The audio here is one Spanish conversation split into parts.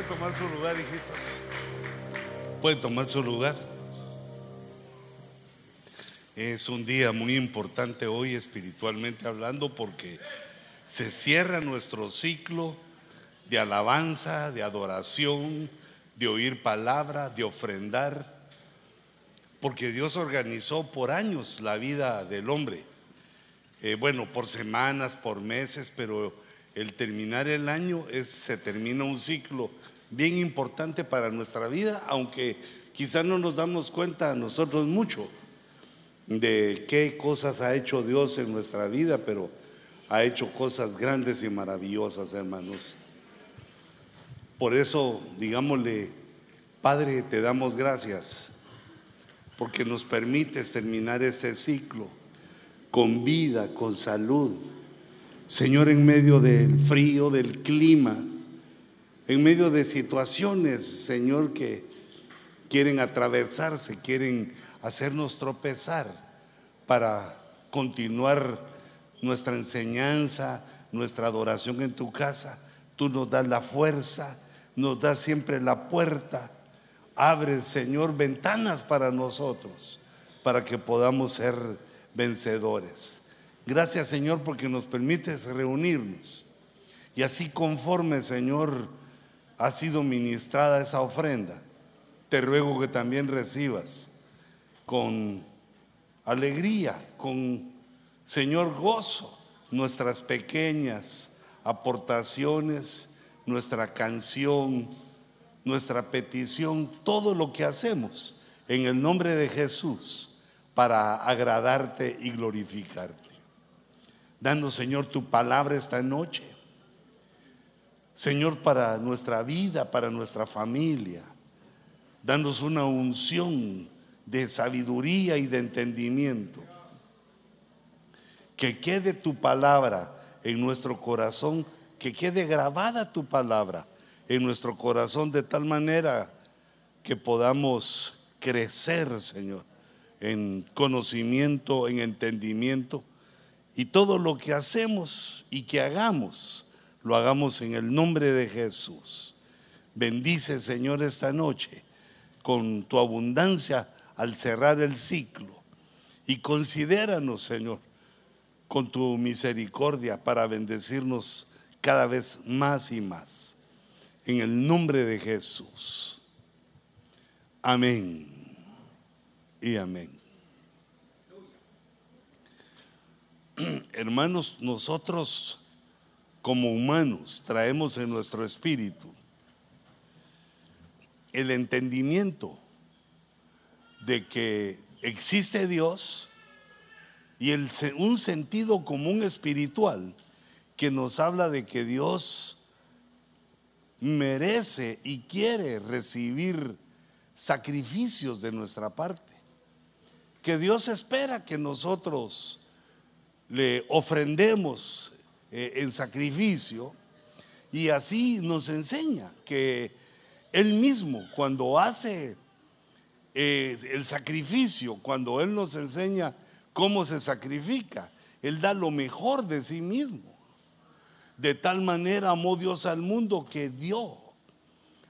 Puede tomar su lugar, hijitos. Puede tomar su lugar. Es un día muy importante hoy espiritualmente hablando porque se cierra nuestro ciclo de alabanza, de adoración, de oír palabra, de ofrendar, porque Dios organizó por años la vida del hombre. Eh, bueno, por semanas, por meses, pero el terminar el año es, se termina un ciclo bien importante para nuestra vida, aunque quizás no nos damos cuenta nosotros mucho de qué cosas ha hecho Dios en nuestra vida, pero ha hecho cosas grandes y maravillosas, hermanos. Por eso, digámosle, Padre, te damos gracias porque nos permites terminar este ciclo con vida, con salud. Señor, en medio del frío, del clima, en medio de situaciones, Señor, que quieren atravesarse, quieren hacernos tropezar para continuar nuestra enseñanza, nuestra adoración en tu casa. Tú nos das la fuerza, nos das siempre la puerta. Abre, Señor, ventanas para nosotros, para que podamos ser vencedores. Gracias, Señor, porque nos permites reunirnos. Y así conforme, Señor, ha sido ministrada esa ofrenda, te ruego que también recibas con alegría, con, Señor, gozo nuestras pequeñas aportaciones, nuestra canción, nuestra petición, todo lo que hacemos en el nombre de Jesús para agradarte y glorificarte. Dando, Señor, tu palabra esta noche. Señor, para nuestra vida, para nuestra familia. Danos una unción de sabiduría y de entendimiento. Que quede tu palabra en nuestro corazón, que quede grabada tu palabra en nuestro corazón de tal manera que podamos crecer, Señor, en conocimiento, en entendimiento. Y todo lo que hacemos y que hagamos, lo hagamos en el nombre de Jesús. Bendice, Señor, esta noche con tu abundancia al cerrar el ciclo. Y considéranos, Señor, con tu misericordia para bendecirnos cada vez más y más. En el nombre de Jesús. Amén y amén. Hermanos, nosotros como humanos traemos en nuestro espíritu el entendimiento de que existe Dios y el, un sentido común espiritual que nos habla de que Dios merece y quiere recibir sacrificios de nuestra parte. Que Dios espera que nosotros le ofrendemos eh, en sacrificio y así nos enseña que Él mismo cuando hace eh, el sacrificio, cuando Él nos enseña cómo se sacrifica, Él da lo mejor de sí mismo. De tal manera amó Dios al mundo que dio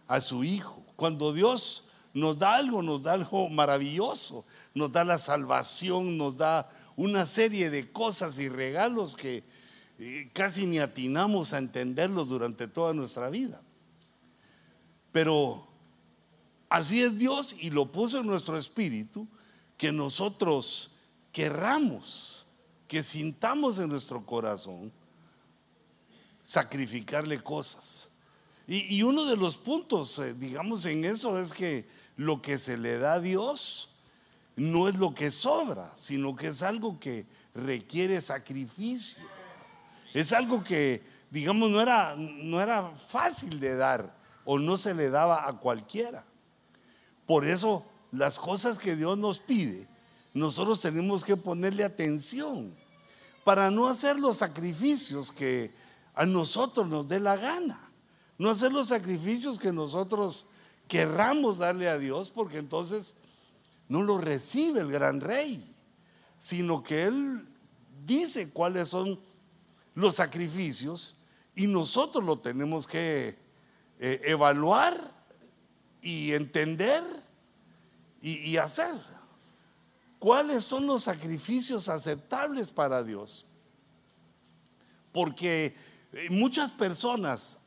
a su Hijo. Cuando Dios nos da algo, nos da algo maravilloso, nos da la salvación, nos da una serie de cosas y regalos que eh, casi ni atinamos a entenderlos durante toda nuestra vida. Pero así es Dios y lo puso en nuestro espíritu, que nosotros querramos, que sintamos en nuestro corazón sacrificarle cosas. Y, uno de los puntos, eh, digamos, en eso es que lo que se le da a Dios no es lo que sobra, sino que es algo que requiere sacrificio. Es algo que, digamos, no era, no era fácil de dar o no se le daba a cualquiera. Por eso las cosas que Dios nos pide, nosotros tenemos que ponerle atención para no hacer los sacrificios que a nosotros nos dé la gana. No hacer los sacrificios que nosotros querramos darle a Dios, porque entonces no lo recibe el gran rey, sino que Él dice cuáles son los sacrificios y nosotros lo tenemos que eh, evaluar y entender y, y hacer. ¿Cuáles son los sacrificios aceptables para Dios? Porque eh, muchas personas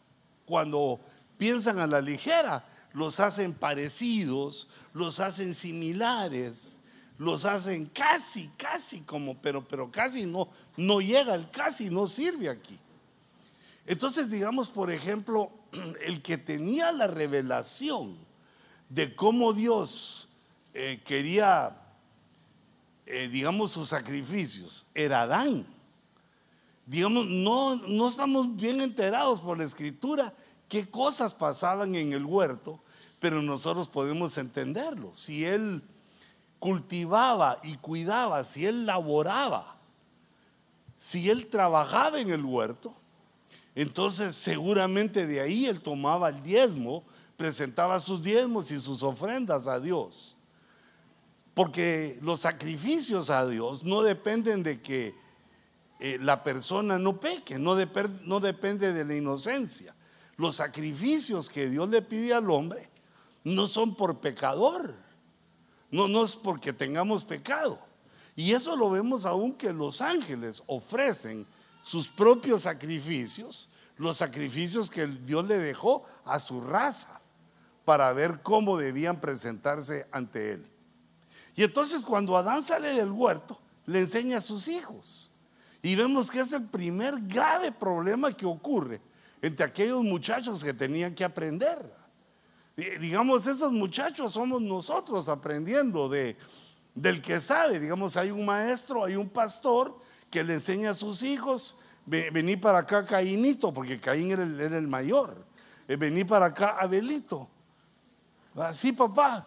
cuando piensan a la ligera, los hacen parecidos, los hacen similares, los hacen casi, casi como, pero, pero casi no, no llega, el casi no sirve aquí. Entonces, digamos, por ejemplo, el que tenía la revelación de cómo Dios eh, quería, eh, digamos, sus sacrificios, era Adán. Digamos, no, no estamos bien enterados por la escritura qué cosas pasaban en el huerto, pero nosotros podemos entenderlo. Si él cultivaba y cuidaba, si él laboraba, si él trabajaba en el huerto, entonces seguramente de ahí él tomaba el diezmo, presentaba sus diezmos y sus ofrendas a Dios. Porque los sacrificios a Dios no dependen de que eh, la persona no peque, no, no depende de la inocencia. Los sacrificios que Dios le pide al hombre no son por pecador, no, no es porque tengamos pecado. Y eso lo vemos aún que los ángeles ofrecen sus propios sacrificios, los sacrificios que Dios le dejó a su raza para ver cómo debían presentarse ante él. Y entonces cuando Adán sale del huerto, le enseña a sus hijos. Y vemos que es el primer grave problema que ocurre entre aquellos muchachos que tenían que aprender. Digamos, esos muchachos somos nosotros aprendiendo de, del que sabe. Digamos, hay un maestro, hay un pastor que le enseña a sus hijos, vení para acá Caínito, porque Caín era el, mayor. Eh, vení para acá Abelito. Sí, papá.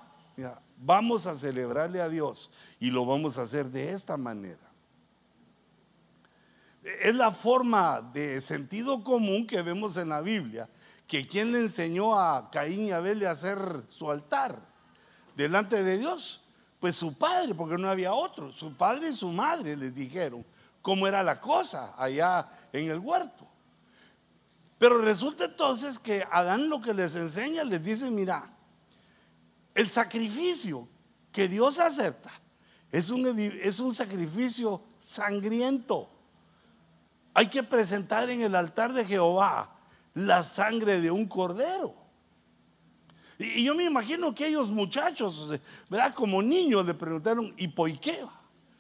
vamos a celebrarle a Dios y lo vamos a hacer de esta manera es la forma de sentido común que vemos en la Biblia, que quien le enseñó a Caín y Abel a hacer su altar delante de Dios, pues su padre, porque no había otro, su padre y su madre les dijeron cómo era la cosa allá en el huerto. Pero resulta entonces que Adán lo que les enseña, les dice, mira, el sacrificio que Dios acepta es un, es un sacrificio sangriento hay que presentar en el altar de Jehová la sangre de un cordero. Y, yo me imagino que ellos muchachos, ¿verdad? Como niños le preguntaron, ¿y por?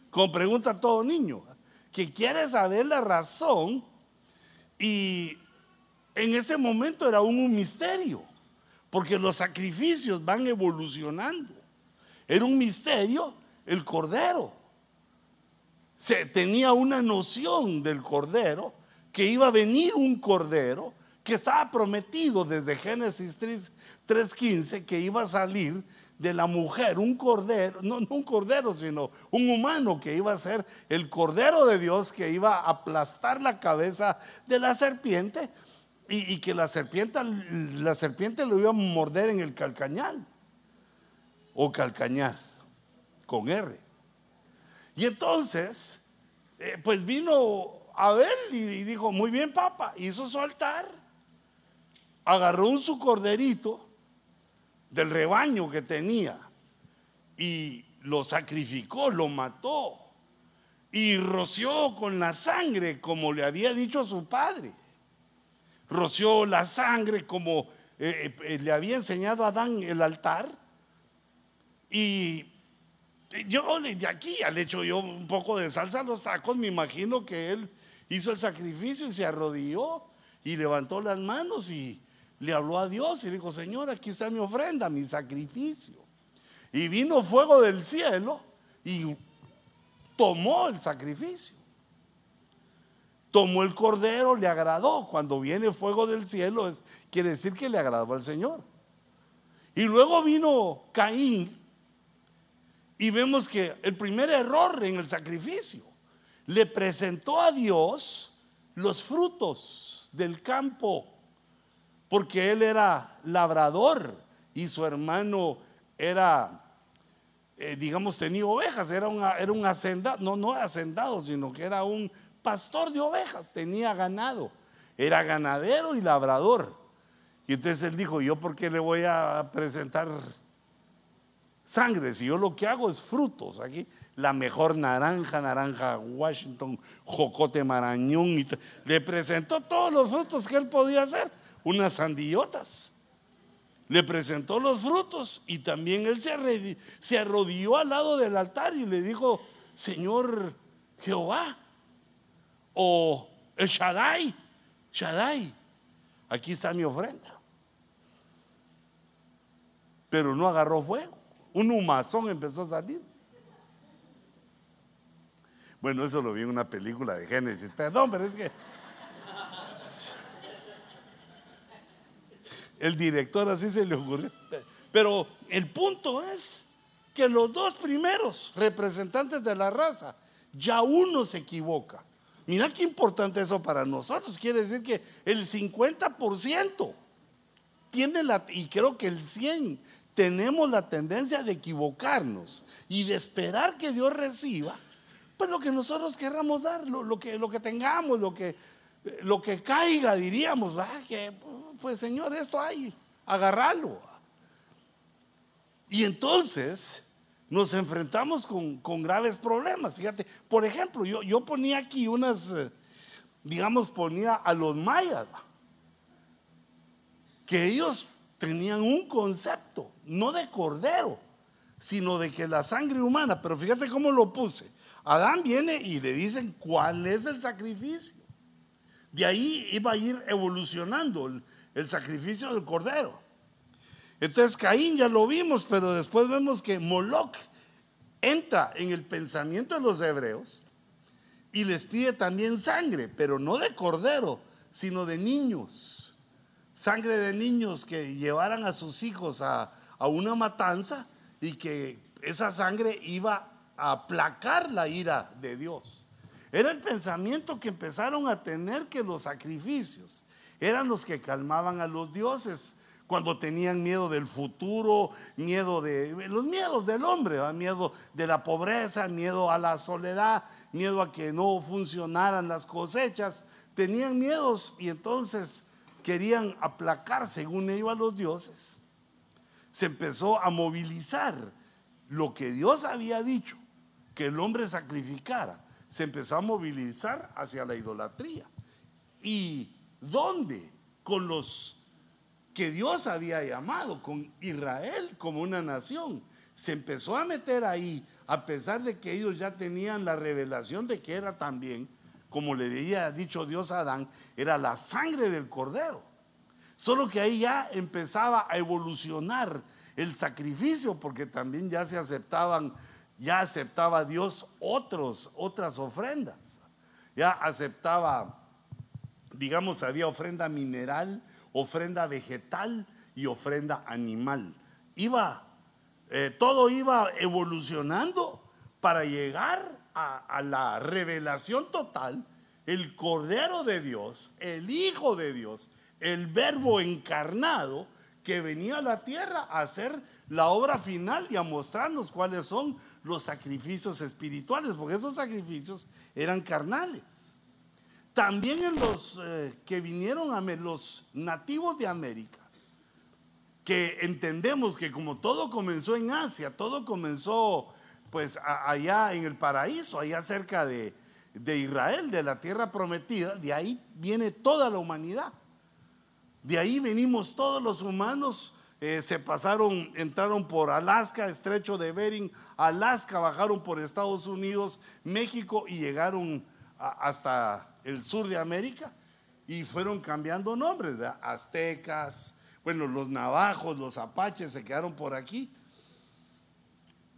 Como pregunta todo niño, que quiere saber la razón. Y en ese momento era un misterio, porque los sacrificios van evolucionando. Era un misterio el cordero se tenía una noción del cordero, que iba a venir un cordero que estaba prometido desde Génesis 3.15 que iba a salir de la mujer, un cordero, no, un cordero, sino un humano que iba a ser el cordero de Dios que iba a aplastar la cabeza de la serpiente y, y que la serpiente, la serpiente lo iba a morder en el calcañal o calcañar con R. Y entonces, eh, pues vino Abel y dijo, muy bien, papá, hizo su altar, agarró un su corderito del rebaño que tenía y lo sacrificó, lo mató y roció con la sangre como le había dicho a su padre. Roció la sangre como eh, eh, le había enseñado a Adán el altar y yo de aquí al hecho yo un poco de salsa a los tacos, me imagino que él hizo el sacrificio y se arrodilló y levantó las manos y le habló a Dios y dijo, Señor, aquí está mi ofrenda, mi sacrificio. Y vino fuego del cielo y tomó el sacrificio. Tomó el cordero, le agradó. Cuando viene fuego del cielo, es, quiere decir que le agradó al Señor. Y luego vino Caín y vemos que el primer error en el sacrificio le presentó a Dios los frutos del campo, porque él era labrador y su hermano era, eh, digamos, tenía ovejas, era, era un hacendado, no, no hacendado, sino que era un pastor de ovejas, tenía ganado, era ganadero y labrador. Y entonces él dijo, ¿yo por qué le voy a presentar sangre? Si yo lo que hago es frutos. Aquí la mejor naranja, naranja Washington, jocote marañón. Y le presentó todos los frutos que él podía hacer, unas sandillotas. Le presentó los frutos y también él se, se arrodilló al lado del altar y le dijo, Señor Jehová, o el Shaddai, Shaddai, aquí está mi ofrenda pero no agarró fuego. Un humazón empezó a salir. Bueno, eso lo vi en una película de Génesis. Perdón, pero es que. El director así se le ocurrió. Pero el punto es que los dos primeros representantes de la raza, ya uno se equivoca. Mira qué importante eso para nosotros. Quiere decir que el 50% tiene la, y creo que el 100 tenemos la tendencia de equivocarnos y de esperar que Dios reciba, pues lo que nosotros querramos dar, lo, que, lo que tengamos, lo que, lo que caiga, diríamos, que pues Señor, esto hay, agarrarlo. Y entonces nos enfrentamos con, graves problemas. Fíjate, por ejemplo, yo, yo ponía aquí unas, eh, digamos, ponía a los mayas, que ellos tenían un concepto, no de cordero, sino de que la sangre humana, pero fíjate cómo lo puse. Adán viene y le dicen cuál es el sacrificio. De ahí iba a ir evolucionando el, sacrificio del cordero. Entonces Caín ya lo vimos, pero después vemos que Moloch entra en el pensamiento de los hebreos y les pide también sangre, pero no de cordero, sino de niños sangre de niños que llevaran a sus hijos a, una matanza y que esa sangre iba a aplacar la ira de Dios. Era el pensamiento que empezaron a tener que los sacrificios eran los que calmaban a los dioses cuando tenían miedo del futuro, miedo de los miedos del hombre, miedo de la pobreza, miedo a la soledad, miedo a que no funcionaran las cosechas, tenían miedos y entonces querían aplacar, según ellos, a los dioses, se empezó a movilizar lo que Dios había dicho, que el hombre sacrificara, se empezó a movilizar hacia la idolatría. ¿Y dónde? Con los que Dios había llamado, con Israel como una nación. Se empezó a meter ahí, a pesar de que ellos ya tenían la revelación de que era también como le había dicho Dios a Adán, era la sangre del cordero. Solo que ahí ya empezaba a evolucionar el sacrificio, porque también ya se aceptaban, ya aceptaba Dios otros, otras ofrendas. Ya aceptaba, digamos, había ofrenda mineral, ofrenda vegetal y ofrenda animal. Iba, eh, todo iba evolucionando para llegar a, la revelación total, el Cordero de Dios, el Hijo de Dios, el Verbo encarnado, que venía a la tierra a hacer la obra final y a mostrarnos cuáles son los sacrificios espirituales, porque esos sacrificios eran carnales. También en los eh, que vinieron a los nativos de América, que entendemos que como todo comenzó en Asia, todo comenzó pues allá en el paraíso, allá cerca de, Israel, de la tierra prometida, de ahí viene toda la humanidad. De ahí venimos todos los humanos, eh, se pasaron, entraron por Alaska, estrecho de Bering, Alaska, bajaron por Estados Unidos, México y llegaron hasta el sur de América y fueron cambiando nombres, aztecas, bueno, los navajos, los apaches se quedaron por aquí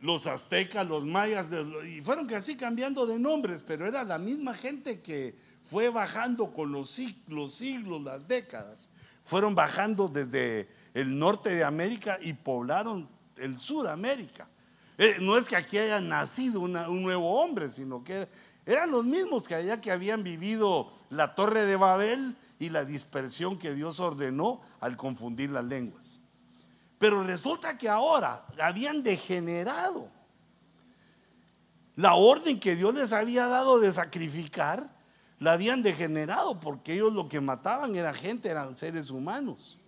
los aztecas, los mayas, y fueron así cambiando de nombres, pero era la misma gente que fue bajando con los siglos, siglos, las décadas. Fueron bajando desde el norte de América y poblaron el sur América. Eh, no es que aquí haya nacido un nuevo hombre, sino que eran los mismos que allá que habían vivido la torre de Babel y la dispersión que Dios ordenó al confundir las lenguas. Pero resulta que ahora habían degenerado. La orden que Dios les había dado de sacrificar, la habían degenerado porque ellos lo que mataban era gente, eran seres humanos.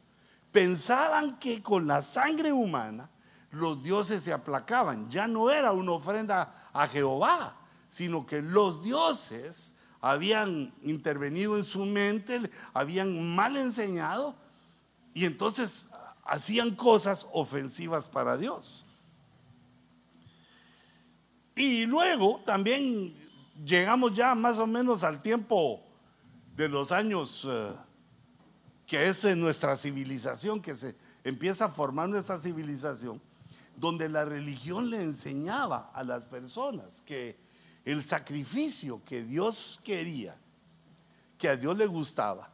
pensaban que con la sangre humana los dioses se aplacaban. Ya no era una ofrenda a Jehová, sino que los dioses habían intervenido en su mente, habían mal enseñado y entonces hacían cosas ofensivas para Dios. Y luego también llegamos ya más o menos al tiempo de los años eh, que es nuestra civilización, que se empieza a formar nuestra civilización, donde la religión le enseñaba a las personas que el sacrificio que Dios quería, que a Dios le gustaba,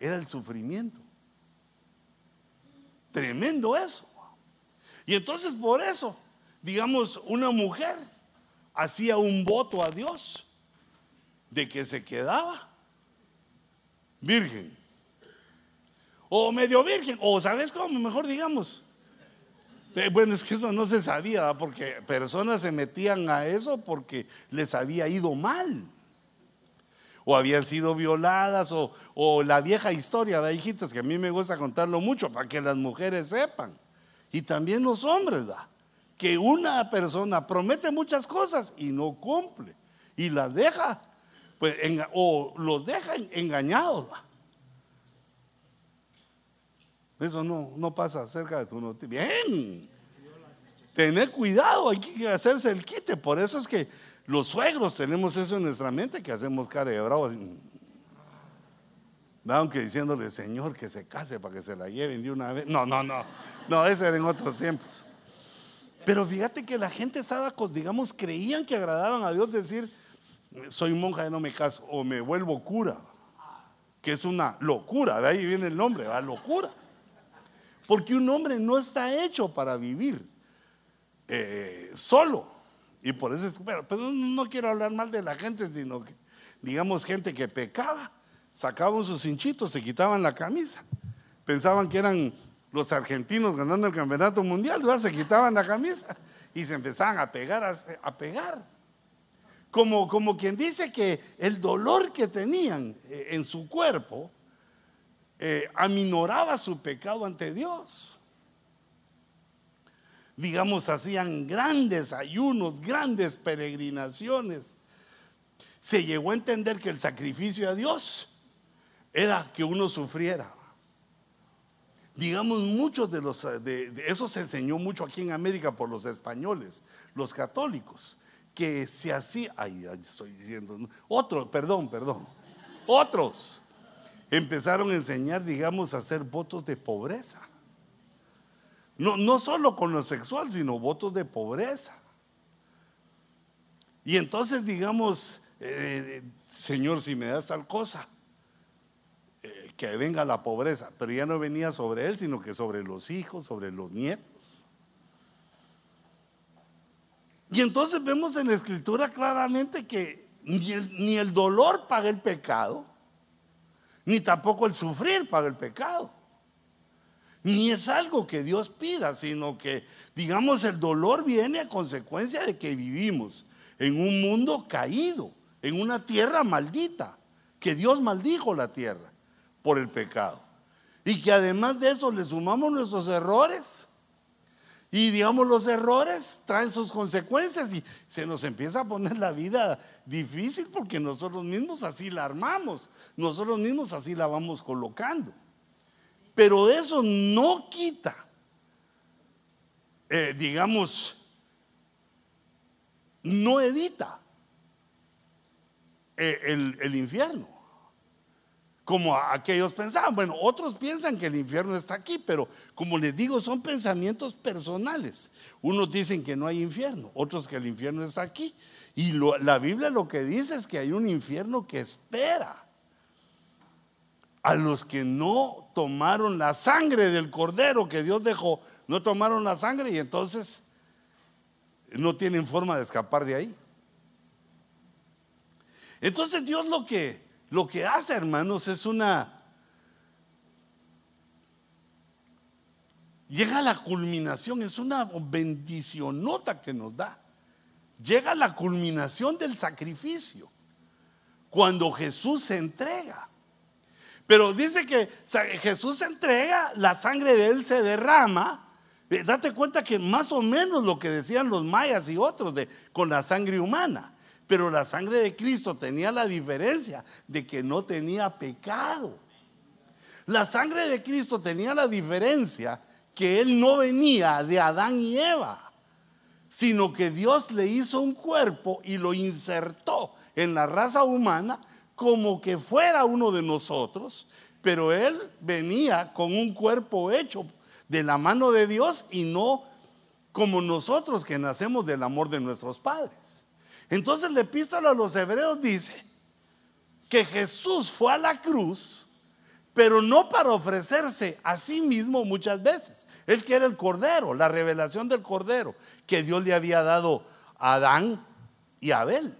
era el sufrimiento. Tremendo eso. Y entonces por eso, digamos, una mujer hacía un voto a Dios de que se quedaba virgen. O medio virgen. O sabes cómo, mejor digamos. Eh, bueno, es que eso no se sabía, porque personas se metían a eso porque les había ido mal. O habían sido violadas, o, la vieja historia de hijitas, que a mí me gusta contarlo mucho para que las mujeres sepan. Y también los hombres, ¿verdad? que una persona promete muchas cosas y no cumple y las deja, pues, o los deja engañados. Eso no, no pasa cerca de tu noticia. Bien, tener cuidado, hay que hacerse el quite. Por eso es que los suegros tenemos eso en nuestra mente, que hacemos cara de bravo. Aunque diciéndole, Señor, que se case para que se la lleven de una vez. No, no, no. No, ese era en otros tiempos. Pero fíjate que la gente estaba, digamos, creían que agradaban a Dios decir, soy monja y no me caso, o me vuelvo cura, que es una locura, de ahí viene el nombre, la locura. Porque un hombre no está hecho para vivir eh, solo. Y por eso es, pero, no quiero hablar mal de la gente, sino que, digamos, gente que pecaba, sacaban sus hinchitos, se quitaban la camisa, pensaban que eran los argentinos ganando el campeonato mundial, se quitaban la camisa y se empezaban a pegar, a, pegar. Como, como quien dice que el dolor que tenían eh, en su cuerpo eh, aminoraba su pecado ante Dios. Digamos, hacían grandes ayunos, grandes peregrinaciones. Se llegó a entender que el sacrificio a Dios era que uno sufriera digamos, muchos de los, de, eso se enseñó mucho aquí en América por los españoles, los católicos, que se hacía, ahí estoy diciendo, otros, perdón, perdón, otros empezaron a enseñar, digamos, a hacer votos de pobreza. No, no solo con lo sexual, sino votos de pobreza. Y entonces, digamos, eh, Señor, si me das tal cosa, que venga la pobreza, pero ya no venía sobre él, sino que sobre los hijos, sobre los nietos. Y entonces vemos en la escritura claramente que ni el dolor paga el pecado, ni tampoco el sufrir paga el pecado. Ni es algo que Dios pida, sino que, digamos, el dolor viene a consecuencia de que vivimos en un mundo caído, en una tierra maldita, que Dios maldijo la tierra por el pecado. Y que además de eso le sumamos nuestros errores. Y digamos, los errores traen sus consecuencias y se nos empieza a poner la vida difícil porque nosotros mismos así la armamos, nosotros mismos así la vamos colocando. Pero eso no quita, eh, digamos, no evita eh, el, el infierno como aquellos pensaban. Bueno, otros piensan que el infierno está aquí, pero como les digo, son pensamientos personales. Unos dicen que no hay infierno, otros que el infierno está aquí. Y la Biblia lo que dice es que hay un infierno que espera a los que no tomaron la sangre del cordero que Dios dejó, no tomaron la sangre y entonces no tienen forma de escapar de ahí. Entonces Dios lo que lo que hace, hermanos, es una... Llega a la culminación, es una bendicionota que nos da. Llega a la culminación del sacrificio, cuando Jesús se entrega. Pero dice que Jesús se entrega, la sangre de él se derrama. Eh, date cuenta que más o menos lo que decían los mayas y otros de, con la sangre humana. Pero la sangre de Cristo tenía la diferencia de que no tenía pecado. La sangre de Cristo tenía la diferencia que Él no venía de Adán y Eva, sino que Dios le hizo un cuerpo y lo insertó en la raza humana como que fuera uno de nosotros, pero Él venía con un cuerpo hecho de la mano de Dios y no como nosotros que nacemos del amor de nuestros padres. Entonces la epístola a los hebreos dice que Jesús fue a la cruz pero no para ofrecerse a sí mismo muchas veces. Él quiere el cordero, la revelación del cordero que Dios le había dado a Adán y a Abel.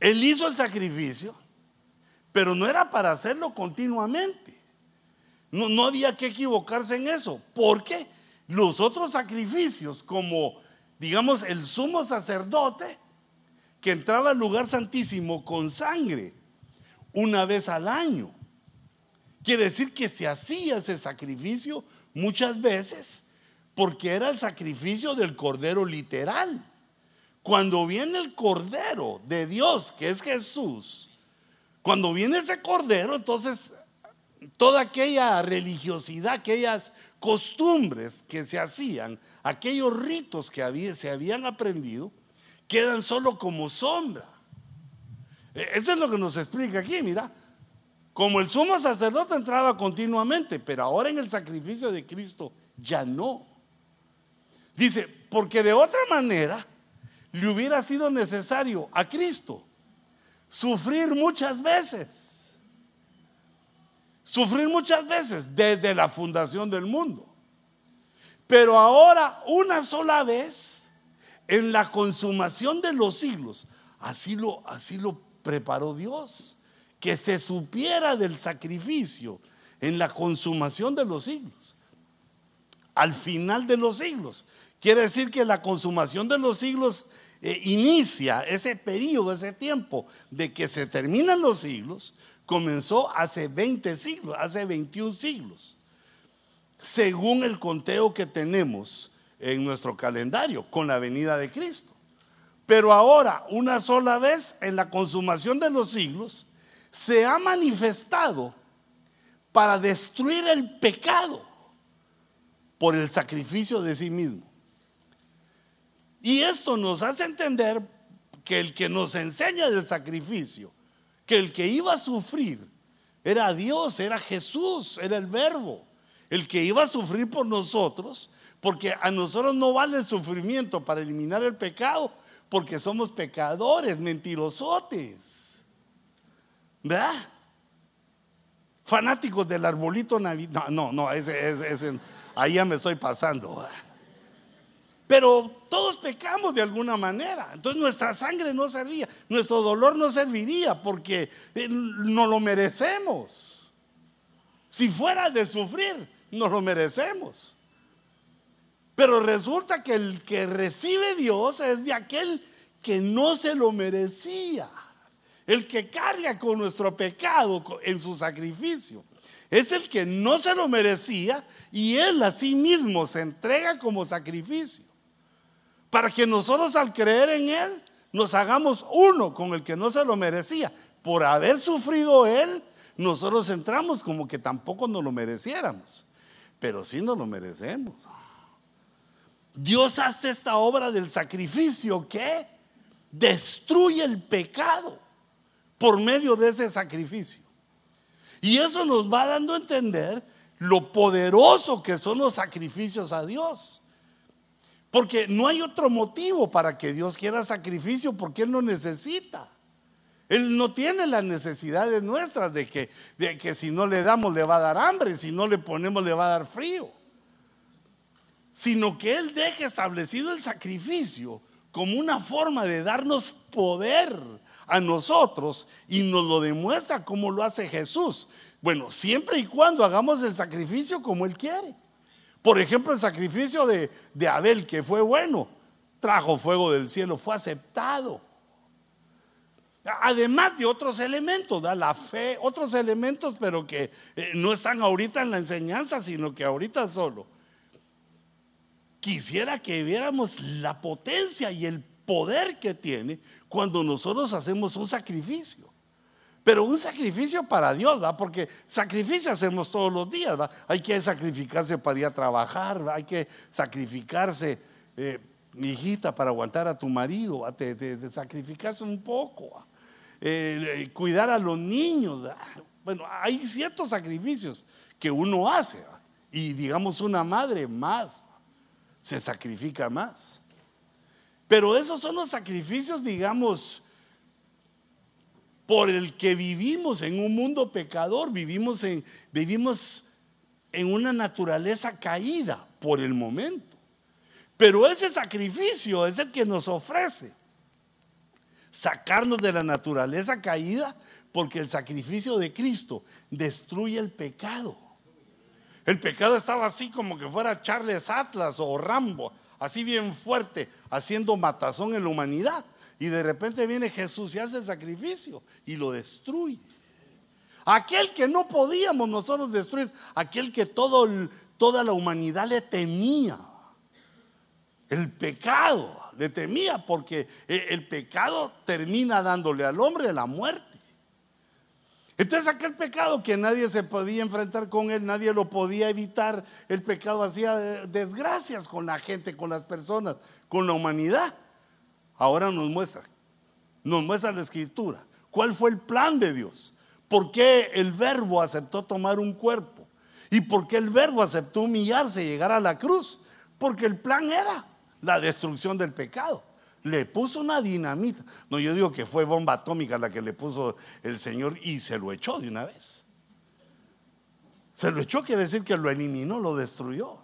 Él hizo el sacrificio, pero no era para hacerlo continuamente. No, había que equivocarse en eso, porque los otros sacrificios, como digamos el sumo sacerdote, que entraba al lugar santísimo con sangre una vez al año, Quiere decir que se hacía ese sacrificio muchas veces porque era el sacrificio del cordero literal. Cuando viene el cordero de Dios, que es Jesús, cuando viene ese cordero, entonces toda aquella religiosidad, aquellas costumbres que se hacían, aquellos ritos que se habían aprendido, quedan solo como sombra. E, eso es lo que nos explica aquí, mira. Como el sumo sacerdote entraba continuamente, pero ahora en el sacrificio de Cristo ya no. Dice, porque de otra manera le hubiera sido necesario a Cristo sufrir muchas veces. Sufrir muchas veces desde la fundación del mundo. Pero ahora una sola vez en la consumación de los siglos. Así lo, así lo preparó Dios que se supiera del sacrificio en la consumación de los siglos. Al final de los siglos. Quiere decir que la consumación de los siglos eh, inicia ese periodo, ese tiempo de que se terminan los siglos, comenzó hace 20 siglos, hace 21 siglos, según el conteo que tenemos en nuestro calendario con la venida de Cristo. Pero ahora, una sola vez en la consumación de los siglos, se ha manifestado para destruir el pecado por el sacrificio de sí mismo. Y esto nos hace entender que el que nos enseña del sacrificio, que el que iba a sufrir, era Dios, era Jesús, era el verbo, el que iba a sufrir por nosotros, porque a nosotros no vale el sufrimiento para eliminar el pecado, porque somos pecadores, mentirosotes. ¿Verdad? Fanáticos del arbolito navideño. No, no, ese, ahí ya me estoy pasando. Pero todos pecamos de alguna manera. Entonces nuestra sangre no servía, nuestro dolor no serviría porque eh, no lo merecemos. Si fuera de sufrir, no lo merecemos. Pero resulta que el que recibe Dios es de aquel que no se lo merecía. El que carga con nuestro pecado en su sacrificio. Es el que no se lo merecía y él a sí mismo se entrega como sacrificio. Para que nosotros al creer en él nos hagamos uno con el que no se lo merecía. Por haber sufrido él, nosotros entramos como que tampoco nos lo mereciéramos. Pero sí nos lo merecemos. Dios hace esta obra del sacrificio que destruye el pecado por medio de ese sacrificio. Y eso nos va dando a entender lo poderoso que son los sacrificios a Dios. Porque no hay otro motivo para que Dios quiera sacrificio porque Él no necesita. Él no tiene las necesidades nuestras de que, de que si no le damos le va a dar hambre, si no le ponemos le va a dar frío. Sino que Él deja establecido el sacrificio como una forma de darnos poder a nosotros y nos lo demuestra como lo hace Jesús. Bueno, siempre y cuando hagamos el sacrificio como Él quiere. Por ejemplo, el sacrificio de, de Abel, que fue bueno, trajo fuego del cielo, fue aceptado. Además de otros elementos, da la fe, otros elementos, pero que eh, no están ahorita en la enseñanza, sino que ahorita solo. Quisiera que viéramos la potencia y el poder que tiene cuando nosotros hacemos un sacrificio. Pero un sacrificio para Dios, ¿va? Porque sacrificio hacemos todos los días, ¿va? Hay que sacrificarse para ir a trabajar, hay que sacrificarse, eh, hijita, para aguantar a tu marido, Te, sacrificarse un poco, eh, cuidar a los niños. Bueno, hay ciertos sacrificios que uno hace, y digamos una madre más, se sacrifica más. Pero esos son los sacrificios, digamos, por el que vivimos en un mundo pecador, vivimos en, vivimos en una naturaleza caída por el momento. Pero ese sacrificio es el que nos ofrece sacarnos de la naturaleza caída, porque el sacrificio de Cristo destruye el pecado. El pecado estaba así como que fuera Charles Atlas o Rambo, así bien fuerte, haciendo matazón en la humanidad. Y de repente viene Jesús y hace el sacrificio y lo destruye. Aquel que no podíamos nosotros destruir, aquel que todo, toda la humanidad le temía. El pecado le temía porque el pecado termina dándole al hombre la muerte. Entonces aquel pecado que nadie se podía enfrentar con él, nadie lo podía evitar, el pecado hacía desgracias con la gente, con las personas, con la humanidad. Ahora nos muestra, nos muestra la escritura. ¿Cuál fue el plan de Dios? ¿Por qué el verbo aceptó tomar un cuerpo? ¿Y por qué el verbo aceptó humillarse y llegar a la cruz? Porque el plan era la destrucción del pecado. Le puso una dinamita. No, yo digo que fue bomba atómica la que le puso el Señor y se lo echó de una vez. Se lo echó quiere decir que lo eliminó, lo destruyó.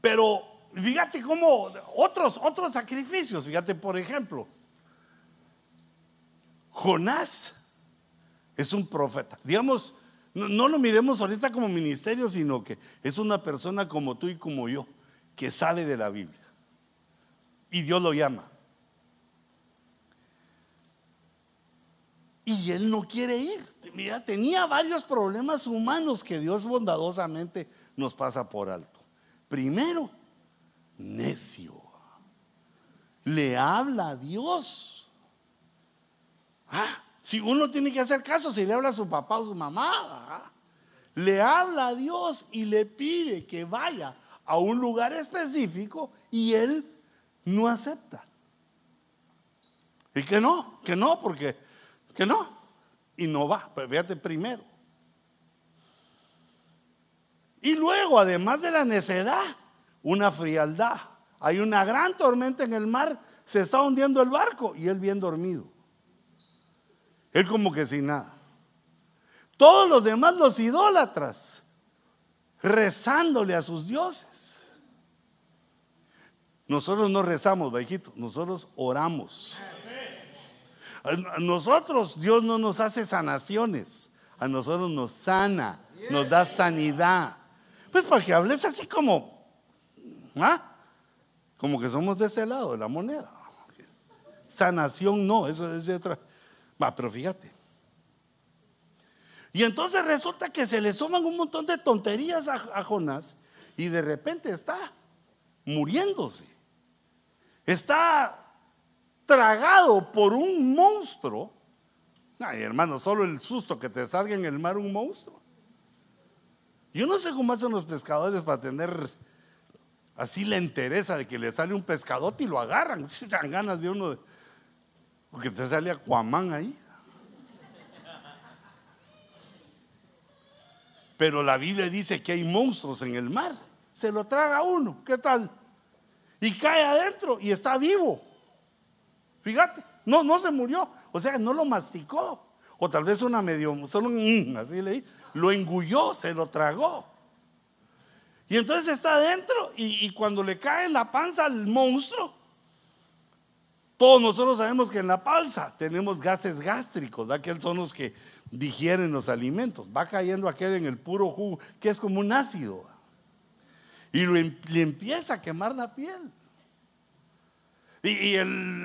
Pero Fíjate cómo otros, otros sacrificios, fíjate por ejemplo, Jonás es un profeta. Digamos, no, lo miremos ahorita como ministerio, sino que es una persona como tú y como yo, que sabe de la Biblia. Y Dios lo llama. Y él no quiere ir. Mira, tenía varios problemas humanos que Dios bondadosamente nos pasa por alto. Primero, necio. Le habla a Dios. Ah, si uno tiene que hacer caso, si le habla a su papá o su mamá, le habla a Dios y le pide que vaya a un lugar específico y él no acepta. Y que no, que no, porque que no. Y no va, pues fíjate primero. Y luego, además de la necedad, una frialdad. Hay una gran tormenta en el mar, se está hundiendo el barco y él bien dormido. Él como que sin nada. Todos los demás los idólatras, rezándole a sus dioses. Nosotros no rezamos, bajito, nosotros oramos. Nosotros Dios no nos hace sanaciones, a nosotros nos sana, nos da sanidad. Pues para que hables así como ¿Ah? Como que somos de ese lado de la moneda. Sanación no, eso es de otra. Va, pero fíjate. Y entonces resulta que se le suman un montón de tonterías a, Jonás y de repente está muriéndose. Está tragado por un monstruo. Ay, hermano, solo el susto que te salga en el mar un monstruo. Yo no sé cómo hacen los pescadores para tener Así le interesa de que le sale un pescadote y lo agarran. Si dan ganas de uno, porque te sale Aquaman ahí. Pero la Biblia dice que hay monstruos en el mar. Se lo traga uno. ¿Qué tal? Y cae adentro y está vivo. Fíjate, no, no se murió. O sea, no lo masticó. O tal vez una medio, solo un, así leí, lo engulló, se lo tragó. Y entonces está adentro y, cuando le cae en la panza al monstruo, todos nosotros sabemos que en la panza tenemos gases gástricos, ¿verdad? que son los que digieren los alimentos. Va cayendo aquel en el puro jugo, que es como un ácido. Y em, le empieza a quemar la piel. Y,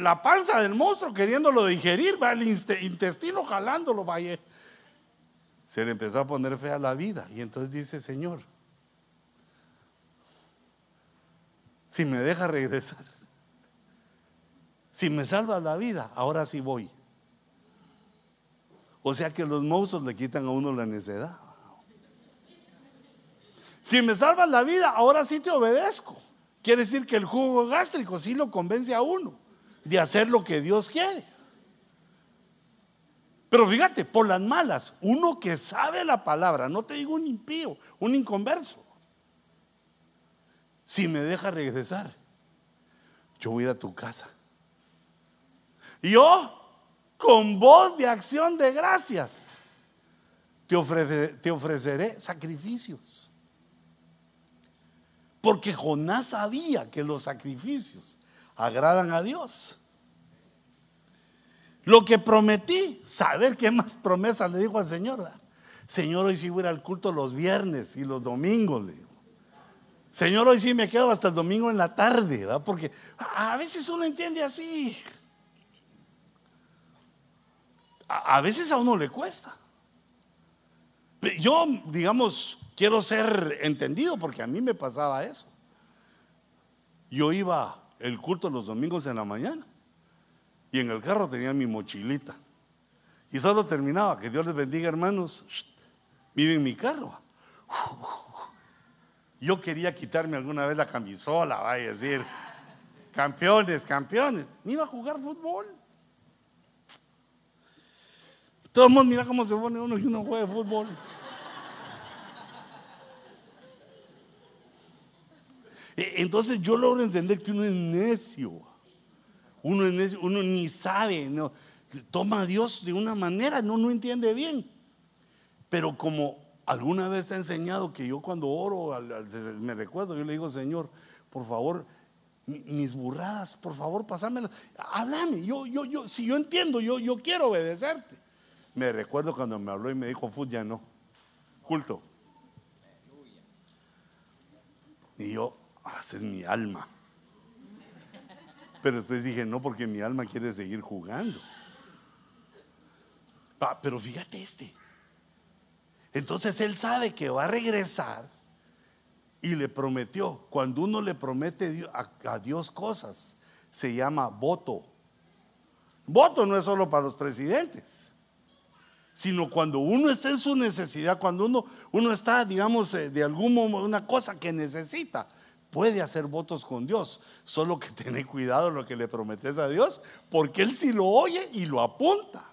la panza del monstruo queriéndolo digerir, va el intestino jalándolo, vaya. Se le empezó a poner fe a la vida. Y entonces dice, Señor, si me deja regresar, si me salva la vida, ahora sí voy. O sea que los monstruos le quitan a uno la necedad. Si me salvas la vida, ahora sí te obedezco. Quiere decir que el jugo gástrico sí lo convence a uno de hacer lo que Dios quiere. Pero fíjate, por las malas, uno que sabe la palabra, no te digo un impío, un inconverso, si me deja regresar, yo voy a tu casa. Yo, con voz de acción de gracias, te, te ofreceré sacrificios. Porque Jonás sabía que los sacrificios agradan a Dios. Lo que prometí, saber qué más promesas le dijo al Señor. Señor, hoy sí voy al culto los viernes y los domingos. Le digo. Señor, hoy sí me quedo hasta el domingo en la tarde, porque a veces uno entiende así. A veces a uno le cuesta. Yo, digamos, quiero ser entendido porque a mí me pasaba eso. Yo iba el culto los domingos en la mañana y en el carro tenía mi mochilita. Y solo terminaba, que Dios les bendiga hermanos, vive en mi carro. Yo quería quitarme alguna vez la camisola, vaya a decir, campeones, campeones. Me iba a jugar fútbol. Todo el mira cómo se pone uno que uno juega fútbol. E, entonces yo logro entender que uno es necio. Uno es necio, uno ni sabe, toma a Dios de una manera, no, no entiende bien. Pero como alguna vez te ha enseñado que yo cuando oro, me recuerdo, yo le digo, Señor, por favor, mis burradas, por favor, pásamelas. Háblame, yo, yo, yo, si yo entiendo, yo, yo quiero obedecerte. Me recuerdo cuando me habló y me dijo, Fud, ya no, culto. Y yo, ah, es mi alma. Pero después dije, no, porque mi alma quiere seguir jugando. pero fíjate este. Entonces él sabe que va a regresar y le prometió. Cuando uno le promete a Dios cosas, se llama voto. Voto no es solo para los presidentes sino cuando uno está en su necesidad, cuando uno, uno está, digamos, eh, de alguna una cosa que necesita, puede hacer votos con Dios. Solo que tener cuidado lo que le prometes a Dios, porque Él sí lo oye y lo apunta.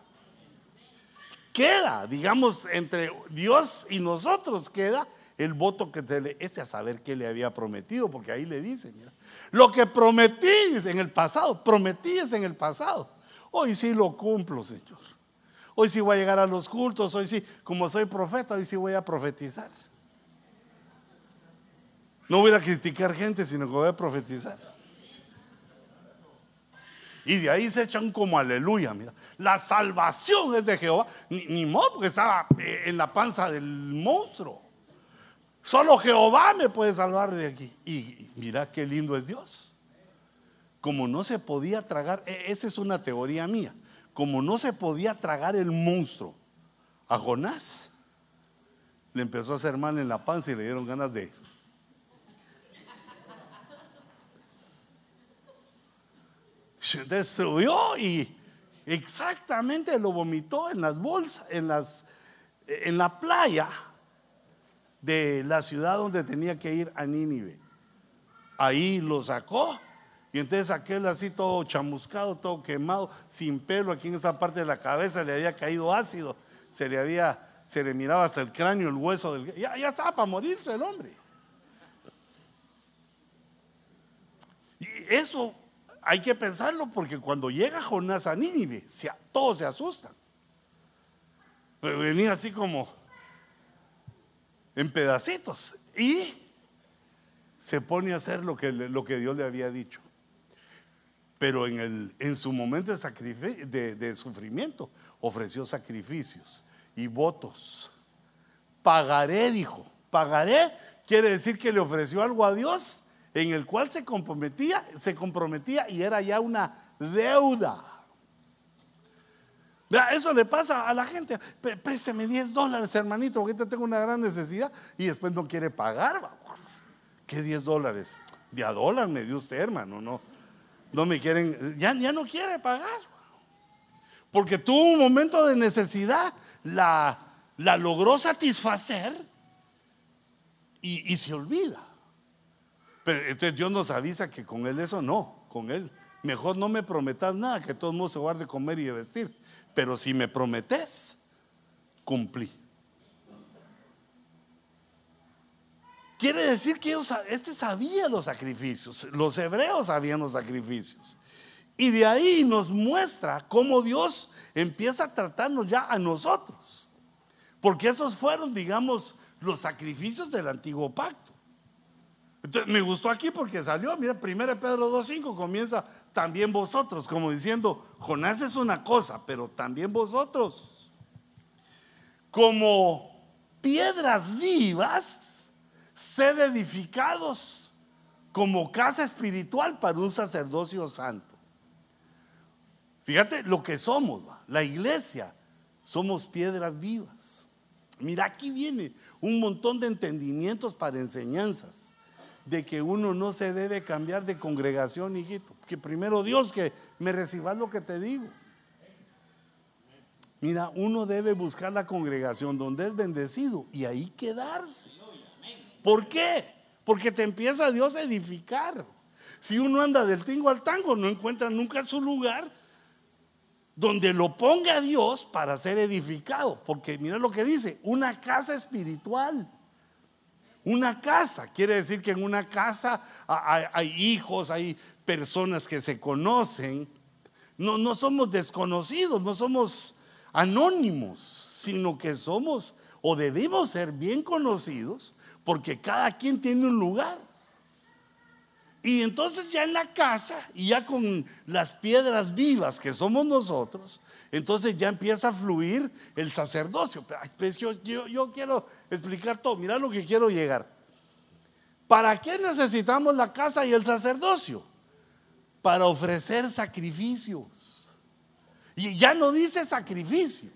Queda, digamos, entre Dios y nosotros queda el voto que te le, ese a saber qué le había prometido, porque ahí le dice, lo que prometí en el pasado, prometí en el pasado, hoy sí lo cumplo, Señor. Hoy sí voy a llegar a los cultos, hoy sí, como soy profeta, hoy sí voy a profetizar. No voy a criticar gente, sino que voy a profetizar. Y de ahí se echan como aleluya, mira. La salvación es de Jehová. Ni, modo, porque estaba eh, en la panza del monstruo. Solo Jehová me puede salvar de aquí. Y mira qué lindo es Dios. Como no se podía tragar, e, esa es una teoría mía como no se podía tragar el monstruo a Jonás, le empezó a hacer mal en la panza y le dieron ganas de... Entonces subió y exactamente lo vomitó en las bolsas, en, las, en la playa de la ciudad donde tenía que ir a Nínive. Ahí lo sacó y entonces aquel así todo chamuscado, todo quemado, sin pelo, aquí en esa parte de la cabeza le había caído ácido, se le había, se le miraba hasta el cráneo, el hueso del... Ya, ya estaba para morirse el hombre. Y eso hay que pensarlo porque cuando llega Jonás a Nínive, todos se asustan. venía así como en pedacitos y se pone a hacer lo que, lo que Dios le había dicho pero en, el, en su momento de, de, sufrimiento ofreció sacrificios y votos. Pagaré, dijo. Pagaré quiere decir que le ofreció algo a Dios en el cual se comprometía, se comprometía y era ya una deuda. Eso le pasa a la gente. Présteme 10 dólares, hermanito, porque ahorita tengo una gran necesidad y después no quiere pagar. ¿Qué 10 dólares? De a dólar me dio usted, hermano. No, no me quieren, ya, ya no quiere pagar. Porque tuvo un momento de necesidad, la, la logró satisfacer y, y se olvida. Pero entonces Dios nos avisa que con Él eso no, con Él. Mejor no me prometas nada, que todo el mundo se guarde comer y de vestir. Pero si me prometes, cumplí. Quiere decir que ellos, este sabía los sacrificios, los hebreos sabían los sacrificios. Y de ahí nos muestra cómo Dios empieza a tratarnos ya a nosotros. Porque esos fueron, digamos, los sacrificios del antiguo pacto. Entonces, me gustó aquí porque salió, mira, 1 Pedro 2.5 comienza también vosotros, como diciendo, Jonás es una cosa, pero también vosotros. Como piedras vivas, sed edificados como casa espiritual para un sacerdocio santo. Fíjate lo que somos, la iglesia, somos piedras vivas. Mira, aquí viene un montón de entendimientos para enseñanzas de que uno no se debe cambiar de congregación, hijito. Que primero Dios que me recibas lo que te digo. Mira, uno debe buscar la congregación donde es bendecido y ahí quedarse. ¿Por qué? Porque te empieza Dios a edificar. Si uno anda del tingo al tango, no encuentra nunca su lugar donde lo ponga Dios para ser edificado. Porque mira lo que dice, una casa espiritual. Una casa, quiere decir que en una casa hay, hijos, hay personas que se conocen. No, no somos desconocidos, no somos anónimos, sino que somos o debemos ser bien conocidos porque cada quien tiene un lugar. Y entonces ya en la casa y ya con las piedras vivas que somos nosotros, entonces ya empieza a fluir el sacerdocio. Pues yo, yo, quiero explicar todo, mira lo que quiero llegar. ¿Para qué necesitamos la casa y el sacerdocio? Para ofrecer sacrificios. Y ya no dice sacrificio.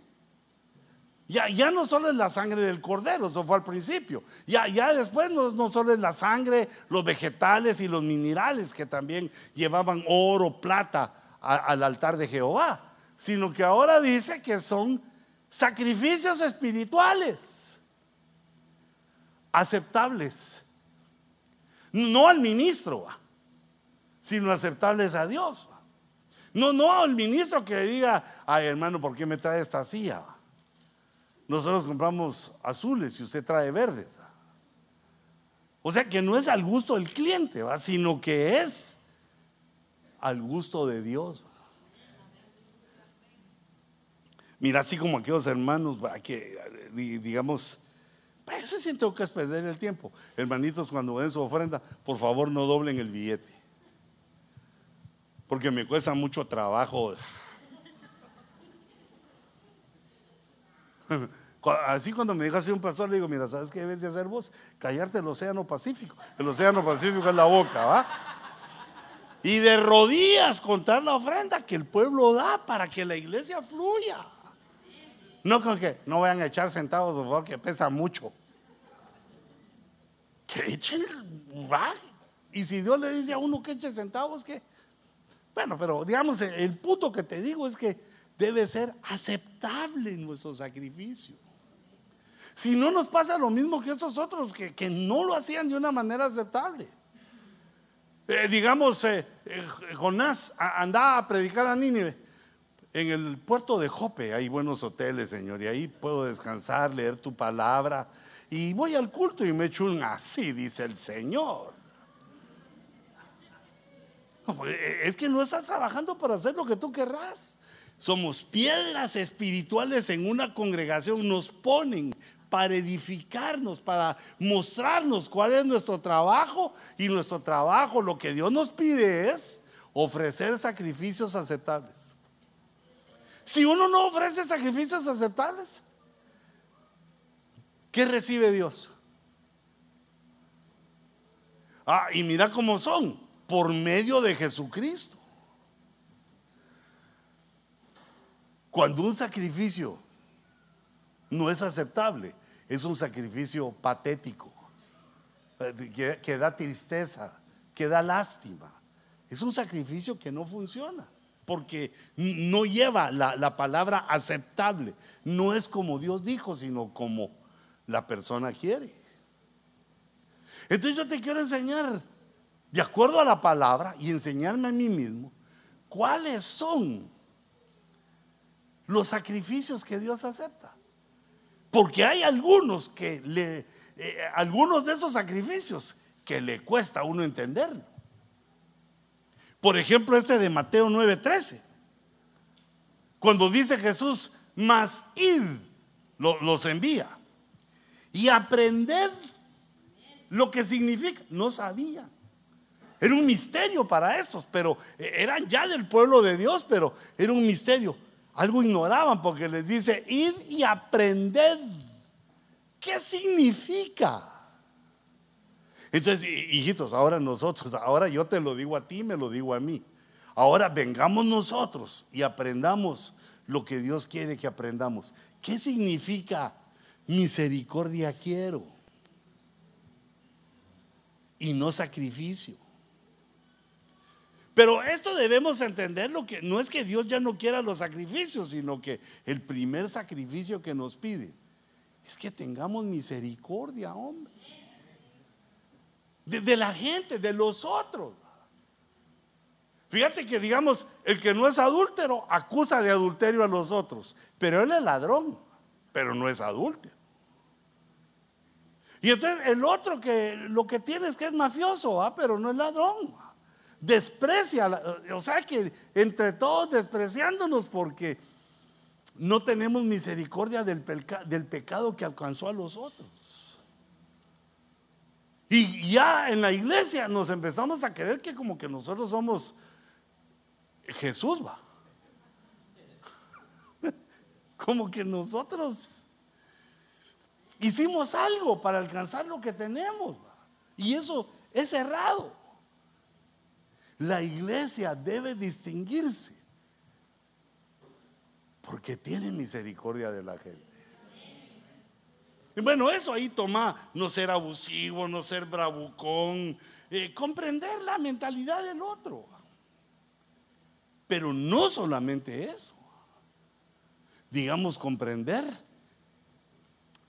Ya, ya no solo es la sangre del cordero, eso fue al principio. Ya, ya después no, no solo es la sangre, los vegetales y los minerales que también llevaban oro, plata al altar de Jehová, sino que ahora dice que son sacrificios espirituales, aceptables. No al ministro, sino aceptables a Dios. No, no al ministro que diga, ay hermano, ¿por qué me trae esta silla? Nosotros compramos azules y usted trae verdes. O sea que no es al gusto del cliente, sino que es al gusto de Dios. Mira, así como aquellos hermanos digamos, eso sí tengo que perder el tiempo. Hermanitos, cuando ven su ofrenda, por favor no doblen el billete. Porque me cuesta mucho trabajo Así cuando me dijo así un pastor, le digo, mira, ¿sabes qué debes de hacer vos? Callarte el océano Pacífico. El océano Pacífico es la boca, ¿va? Y de rodillas contar la ofrenda que el pueblo da para que la iglesia fluya. No con que no vayan a echar centavos, que pesa mucho. Que echen, ¿va? Y si Dios le dice a uno que eche centavos, ¿qué? Bueno, pero digamos, el punto que te digo es que debe ser aceptable nuestro sacrificio. Si no nos pasa lo mismo que esos otros que, no lo hacían de una manera aceptable. Eh, digamos, eh, eh, Jonás andaba a predicar a Nínive. En el puerto de Jope hay buenos hoteles, Señor, y ahí puedo descansar, leer tu palabra. Y voy al culto y me echo un así, dice el Señor. Pues, es que no estás trabajando para hacer lo que tú querrás. Somos piedras espirituales en una congregación, nos ponen para edificarnos, para mostrarnos cuál es nuestro trabajo y nuestro trabajo, lo que Dios nos pide es ofrecer sacrificios aceptables. Si uno no ofrece sacrificios aceptables, ¿qué recibe Dios? Ah, y mira cómo son, por medio de Jesucristo. Cuando un sacrificio no es aceptable, es un sacrificio patético, eh, que, da tristeza, que da lástima. Es un sacrificio que no funciona, porque no lleva la, la palabra aceptable. No es como Dios dijo, sino como la persona quiere. Entonces yo te quiero enseñar, de acuerdo a la palabra, y enseñarme a mí mismo, cuáles son los sacrificios que Dios acepta. Porque hay algunos que le, eh, algunos de esos sacrificios que le cuesta a uno entenderlo. Por ejemplo, este de Mateo 9:13. Cuando dice Jesús, mas id, los envía. Y aprended lo que significa. No sabían. Era un misterio para estos, pero eh, eran ya del pueblo de Dios, pero era un misterio. Algo ignoraban porque les dice, id y aprended. ¿Qué significa? Entonces, hijitos, ahora nosotros, ahora yo te lo digo a ti, me lo digo a mí. Ahora vengamos nosotros y aprendamos lo que Dios quiere que aprendamos. ¿Qué significa misericordia quiero? Y no sacrificio. Pero esto debemos entenderlo que no es que Dios ya no quiera los sacrificios, sino que el primer sacrificio que nos pide es que tengamos misericordia, hombre. De, de la gente, de los otros. Fíjate que digamos, el que no es adúltero acusa de adulterio a los otros, pero él es ladrón, pero no es adúltero. Y entonces el otro que lo que tiene es que es mafioso, ¿ah? pero no es ladrón desprecia, o sea que entre todos despreciándonos porque no tenemos misericordia del, del pecado que alcanzó a los otros. Y ya en la iglesia nos empezamos a creer que como que nosotros somos Jesús, va. Como que nosotros hicimos algo para alcanzar lo que tenemos. Y eso es errado. La iglesia debe distinguirse porque tiene misericordia de la gente. Y bueno, eso ahí toma no ser abusivo, no ser bravucón, eh, comprender la mentalidad del otro. Pero no solamente eso. Digamos, comprender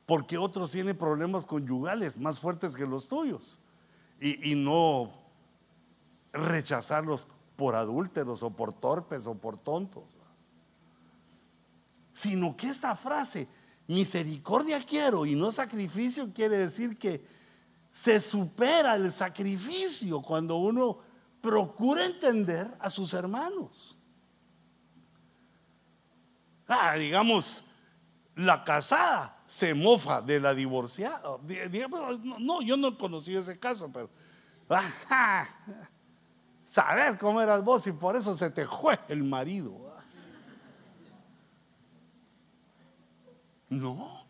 porque otros tienen problemas conyugales más fuertes que los tuyos y, y no rechazarlos por adúlteros o por torpes o por tontos, sino que esta frase, misericordia quiero y no sacrificio, quiere decir que se supera el sacrificio cuando uno procura entender a sus hermanos. Ah, digamos, la casada se mofa de la divorciada. no, yo no conocí ese caso, pero saber cómo eras vos y por eso se te fue el marido. No,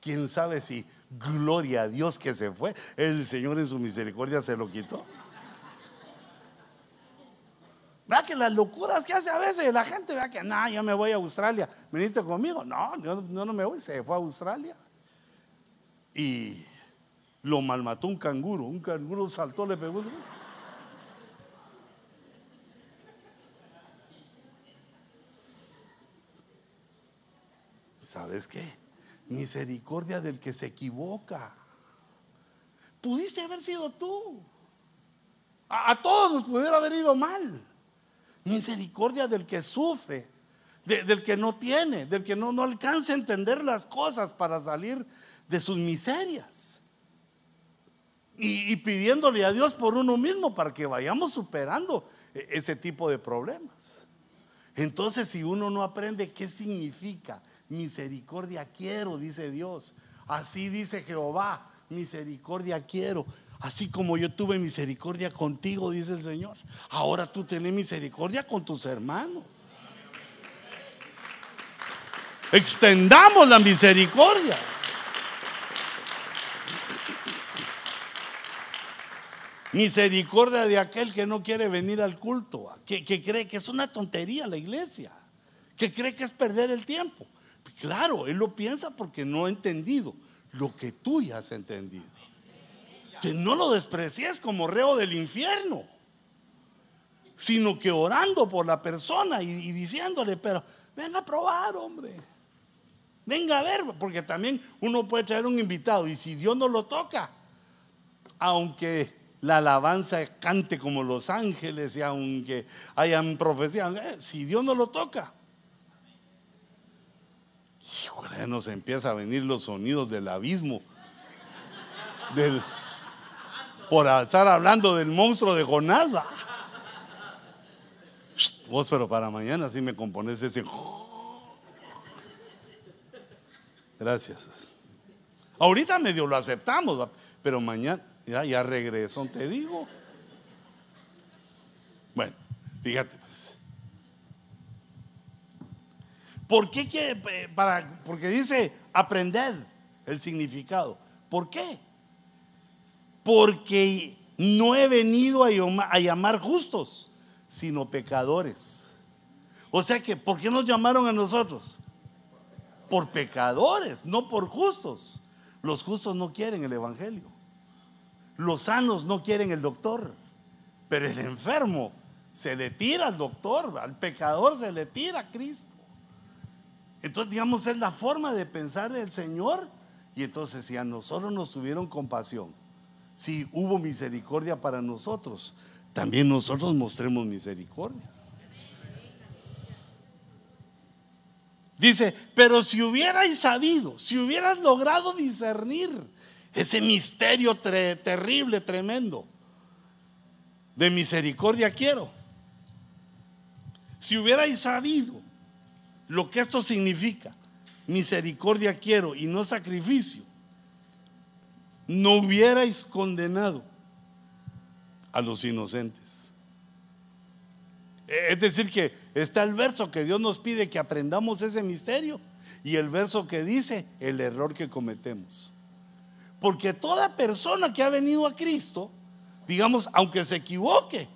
quién sabe si gloria a Dios que se fue, el Señor en su misericordia se lo quitó. Vea que las locuras que hace a veces la gente, vea que, no, yo me voy a Australia, veniste conmigo. No, yo no, no me voy, se fue a Australia. Y lo malmató un canguro, un canguro saltó, le pegó. ¿Sabes qué? Misericordia del que se equivoca. Pudiste haber sido tú. A, todos nos pudiera haber ido mal. Misericordia del que sufre, del que no tiene, del que no, no alcanza a entender las cosas para salir de sus miserias. y pidiéndole a Dios por uno mismo para que vayamos superando e, ese tipo de problemas. Entonces, si uno no aprende qué significa misericordia quiero, dice Dios. Así dice Jehová, misericordia quiero. Así como yo tuve misericordia contigo, dice el Señor. Ahora tú tenés misericordia con tus hermanos. Extendamos la misericordia. Misericordia de aquel que no quiere venir al culto, que, que cree que es una tontería la iglesia, que cree que es perder el tiempo. Claro, él lo piensa porque no ha entendido lo que tú ya has entendido. Que no lo desprecies como reo del infierno, sino que orando por la persona y, diciéndole, pero venga a probar, hombre. Venga a ver, porque también uno puede traer un invitado y si Dios no lo toca, aunque la alabanza cante como los ángeles y aunque hayan profecía, eh, si Dios no lo toca, híjole, nos empieza a venir los sonidos del abismo. Del, por estar hablando del monstruo de Jonás. Vos, pero para mañana si me compones ese. Gracias. Ahorita medio lo aceptamos, pero mañana ya, ya regresó, te digo. Bueno, fíjate pues. ¿Por qué quiere? Para, porque dice aprender el significado. ¿Por qué? Porque no he venido a llamar justos, sino pecadores. O sea que, ¿por qué nos llamaron a nosotros? Por pecadores, no por justos. Los justos no quieren el Evangelio. Los sanos no quieren el doctor. Pero el enfermo se le tira al doctor, al pecador se le tira a Cristo. Entonces, digamos, es la forma de pensar del Señor. Y entonces, si a nosotros nos tuvieron compasión, si hubo misericordia para nosotros, también nosotros mostremos misericordia. Dice, pero si hubierais sabido, si hubieras logrado discernir ese misterio terrible, tremendo, de misericordia quiero. Si hubierais sabido lo que esto significa, misericordia quiero y no sacrificio, no hubierais condenado a los inocentes. Es decir, que está el verso que Dios nos pide que aprendamos ese misterio y el verso que dice el error que cometemos. Porque toda persona que ha venido a Cristo, digamos, aunque se equivoque,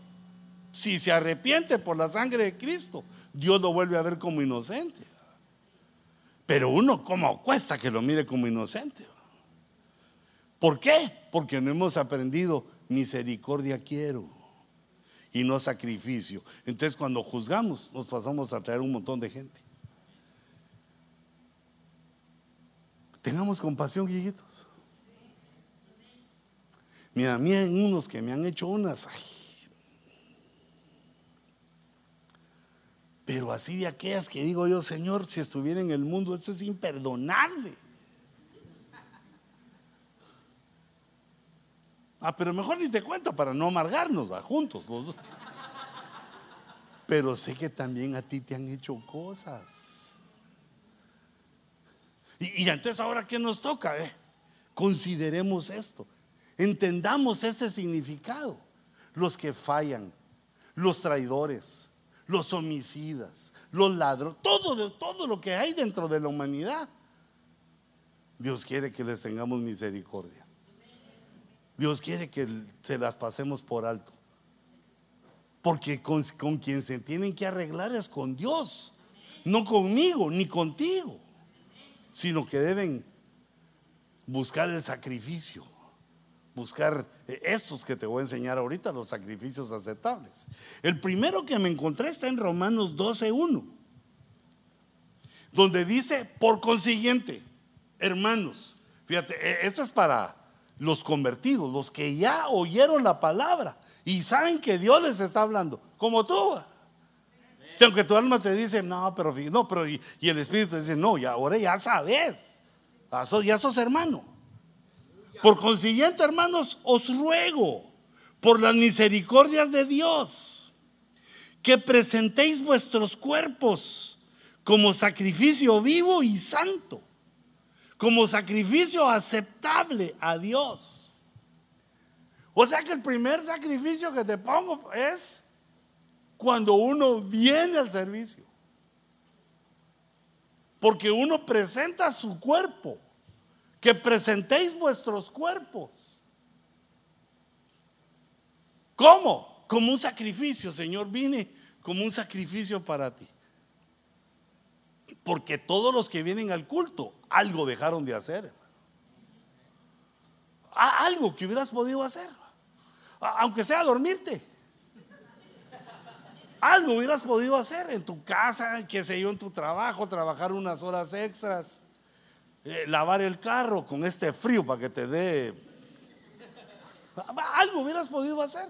si se arrepiente por la sangre de Cristo, Dios lo vuelve a ver como inocente. Pero uno, ¿cómo cuesta que lo mire como inocente? ¿Por qué? Porque no hemos aprendido misericordia quiero y no sacrificio. Entonces cuando juzgamos nos pasamos a traer un montón de gente. Tengamos compasión, hijitos. Mira, a mí unos que me han hecho unas. Pero así de aquellas que digo yo, Señor, si estuviera en el mundo, esto es imperdonable. Ah, pero mejor ni te cuento para no amargarnos juntos Pero sé que también a ti te han hecho cosas. Y, entonces ahora qué nos toca, eh? consideremos esto. Entendamos ese significado. Los que fallan, los traidores, los homicidas, los ladrones, todo, todo lo que hay dentro de la humanidad. Dios quiere que les tengamos misericordia. Dios quiere que se las pasemos por alto. Porque con, con, quien se tienen que arreglar es con Dios, no conmigo ni contigo, sino que deben buscar el sacrificio buscar eh, estos que te voy a enseñar ahorita, los sacrificios aceptables. El primero que me encontré está en Romanos 12.1, donde dice, por consiguiente, hermanos, fíjate, e, esto es para los convertidos, los que ya oyeron la palabra y saben que Dios les está hablando, como tú. Que aunque tu alma te dice, no, pero no, pero y, el Espíritu dice, no, ya ahora ya sabes, ya sos hermano. Por consiguiente, hermanos, os ruego por las misericordias de Dios que presentéis vuestros cuerpos como sacrificio vivo y santo, como sacrificio aceptable a Dios. O sea que el primer sacrificio que te pongo es cuando uno viene al servicio. Porque uno presenta su cuerpo que presentéis vuestros cuerpos. ¿Cómo? Como un sacrificio, Señor, vine como un sacrificio para ti. Porque todos los que vienen al culto algo dejaron de hacer. Algo que hubieras podido hacer. Aunque sea dormirte. Algo hubieras podido hacer en tu casa, qué sé yo, en tu trabajo, trabajar unas horas extras, eh, lavar el carro con este frío para que te dé... Algo hubieras podido hacer.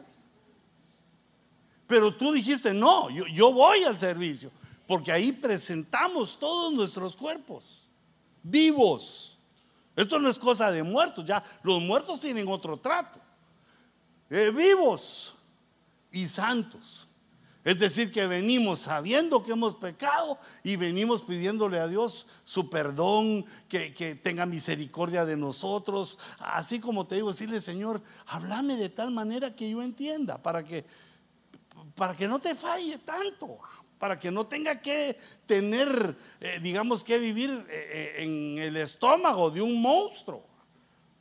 Pero tú dijiste, no, yo, voy al servicio, porque ahí presentamos todos nuestros cuerpos vivos. Esto no es cosa de muertos, ya los muertos tienen otro trato. Eh, vivos y santos. Es decir, que venimos sabiendo que hemos pecado y venimos pidiéndole a Dios su perdón, que, tenga misericordia de nosotros. Así como te digo, decirle, Señor, háblame de tal manera que yo entienda, para que, para que no te falle tanto, para que no tenga que tener, eh, digamos, que vivir eh, eh, en el estómago de un monstruo.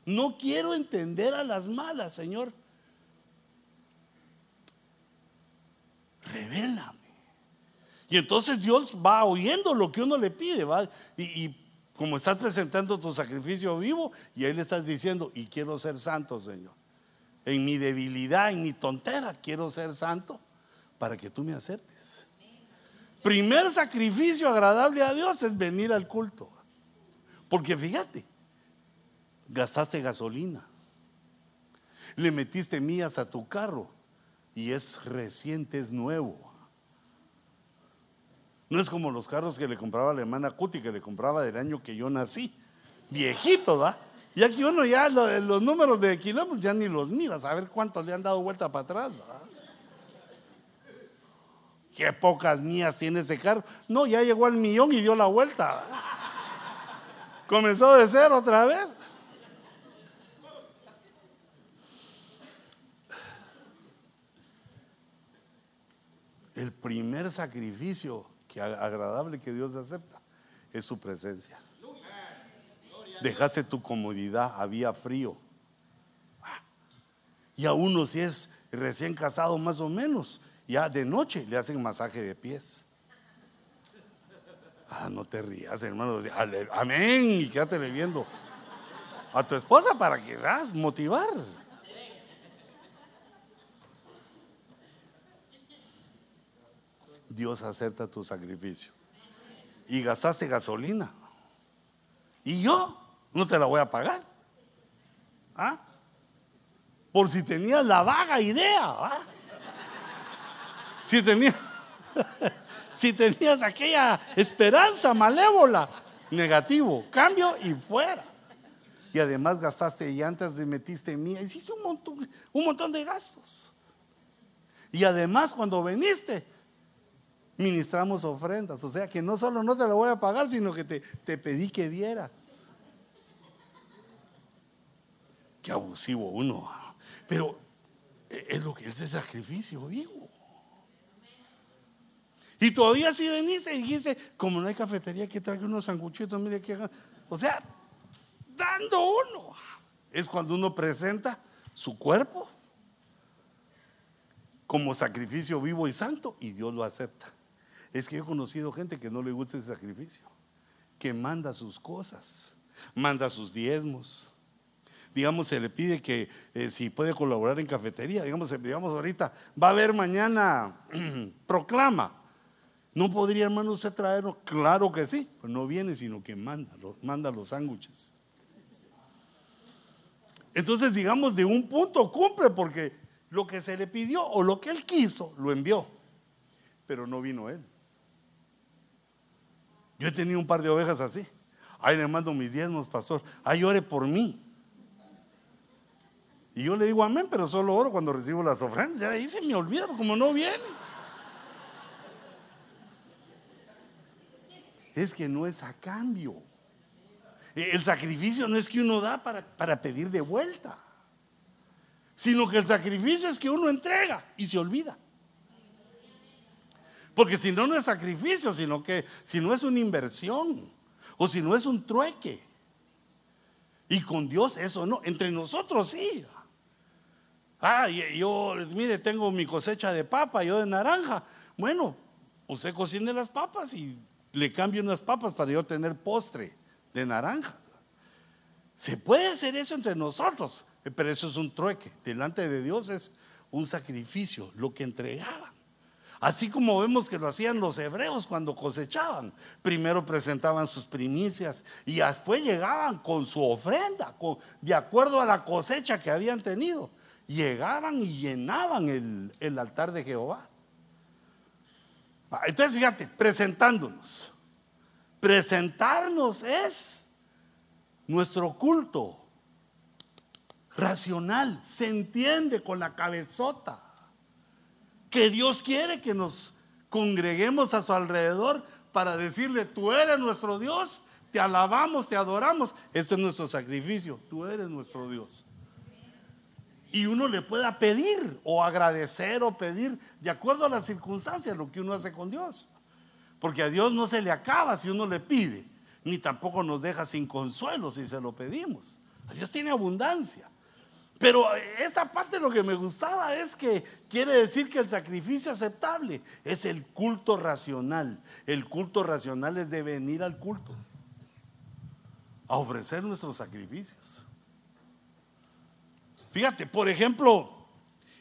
No quiero entender a las malas, Señor. Revélame. Y entonces Dios va oyendo lo que uno le pide, ¿va? Y, como estás presentando tu sacrificio vivo, y ahí le estás diciendo, y quiero ser santo, Señor. En mi debilidad, en mi tontera, quiero ser santo para que tú me aceptes. Primer sacrificio agradable a Dios es venir al culto. Porque fíjate, gastaste gasolina, le metiste mías a tu carro, y es reciente, es nuevo. No es como los carros que le compraba la hermana Cuti, que le compraba del año que yo nací. Viejito, ¿va? Y aquí uno ya los números de kilómetros ya ni los mira, a ver cuántos le han dado vuelta para atrás. Qué pocas mías tiene ese carro. No, ya llegó al millón y dio la vuelta. Comenzó de cero otra vez. Primer sacrificio que agradable que Dios acepta es su presencia. Dejaste tu comodidad, había frío. Y a uno si es recién casado más o menos, ya de noche le hacen masaje de pies. Ah, no te rías, hermano. Amén. Y quédate viendo a tu esposa para que veas motivar. Dios acepta tu sacrificio. Y gastaste gasolina. Y yo no te la voy a pagar. ¿Ah? Por si tenías la vaga idea. ¿ah? Si, tenías, si tenías aquella esperanza malévola, negativo, cambio y fuera. Y además gastaste llantas, de metiste mía, hiciste un montón, un montón de gastos. Y además cuando viniste, ministramos ofrendas. O sea que no solo no te lo voy a pagar, sino que te, te pedí que dieras. Qué abusivo uno. Pero es lo que es el sacrificio vivo. Y todavía si veniste y dijiste, como no hay cafetería, que traiga unos sanguchitos, mire que O sea, dando uno. Es cuando uno presenta su cuerpo como sacrificio vivo y santo y Dios lo acepta. Es que yo he conocido gente que no le gusta el sacrificio, que manda sus cosas, manda sus diezmos. Digamos, se le pide que eh, si puede colaborar en cafetería, digamos, eh, digamos ahorita, va a haber mañana proclama. ¿No podría, hermano, usted traerlo? Claro que sí, pero no viene, sino que manda, manda los sándwiches. Entonces, digamos, de un punto cumple porque lo que se le pidió o lo que él quiso, lo envió, pero no vino él. Yo he tenido un par de ovejas así. Ahí le mando mis diezmos, pastor. Ahí ore por mí. Y yo le digo amén, pero solo oro cuando recibo las ofrendas. Ya ahí se me olvida, como no viene. Es que no es a cambio. El sacrificio no es que uno da para, para pedir de vuelta, sino que el sacrificio es que uno entrega y se olvida. Porque si no, no es sacrificio, sino que si no es una inversión o si no es un trueque. Y con Dios eso no, entre nosotros sí. Ah, yo, mire, tengo mi cosecha de papa, yo de naranja. Bueno, usted cocine las papas y le cambio unas papas para yo tener postre de naranja. Se puede hacer eso entre nosotros, pero eso es un trueque. Delante de Dios es un sacrificio, lo que entregaban. Así como vemos que lo hacían los hebreos cuando cosechaban. Primero presentaban sus primicias y después llegaban con su ofrenda, de acuerdo a la cosecha que habían tenido. Llegaban y llenaban el, el altar de Jehová. Entonces, fíjate, presentándonos. Presentarnos es nuestro culto racional, se entiende con la cabezota que Dios quiere que nos congreguemos a su alrededor para decirle, tú eres nuestro Dios, te alabamos, te adoramos, este es nuestro sacrificio, tú eres nuestro Dios. Y uno le pueda pedir o agradecer o pedir de acuerdo a las circunstancias lo que uno hace con Dios. Porque a Dios no se le acaba si uno le pide, ni tampoco nos deja sin consuelo si se lo pedimos. Dios tiene abundancia. Pero esta parte lo que me gustaba es que quiere decir que el sacrificio aceptable es el culto racional. El culto racional es de venir al culto, a ofrecer nuestros sacrificios. Fíjate, por ejemplo,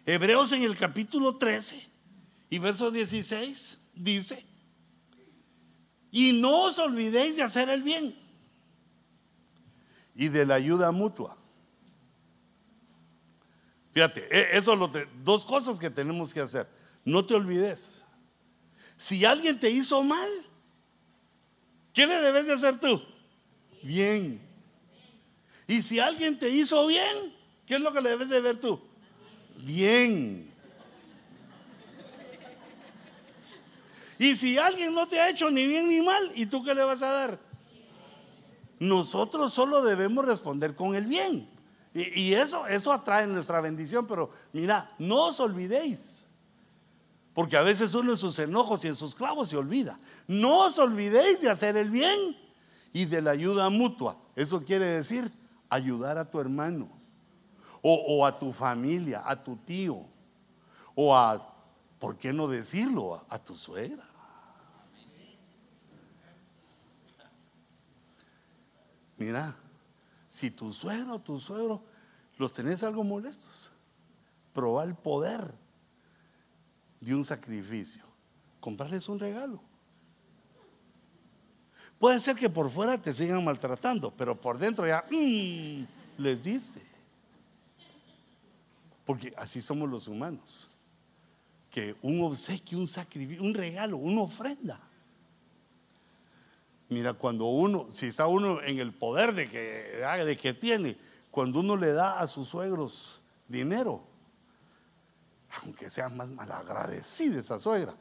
Hebreos en el capítulo 13 y verso 16 dice, y no os olvidéis de hacer el bien y de la ayuda mutua Fíjate, e, eso lo dos cosas que tenemos que hacer. No te olvides. Si alguien te hizo mal, ¿qué le debes de hacer tú? Bien. Y si alguien te hizo bien, ¿qué es lo que le debes de ver tú? Bien. Y si alguien no te ha hecho ni bien ni mal, ¿y tú qué le vas a dar? Nosotros solo debemos responder con el bien. Y, eso, eso atrae nuestra bendición, pero mira, no os olvidéis. Porque a veces uno en sus enojos y en sus clavos se olvida. No os olvidéis de hacer el bien y de la ayuda mutua. Eso quiere decir ayudar a tu hermano o, a tu familia, a tu tío o a, ¿por qué no decirlo? A, a tu suegra. Mira, si tu suegro tu suegro los tenés algo molestos, proba el poder de un sacrificio. Comprarles un regalo. Puede ser que por fuera te sigan maltratando, pero por dentro ya mm, les diste. Porque así somos los humanos. Que un obsequio, un sacrificio, un regalo, una ofrenda Mira, cuando uno, si está uno en el poder de que, de que tiene, cuando uno le da a sus suegros dinero, aunque sea más malagradecida esa suegra,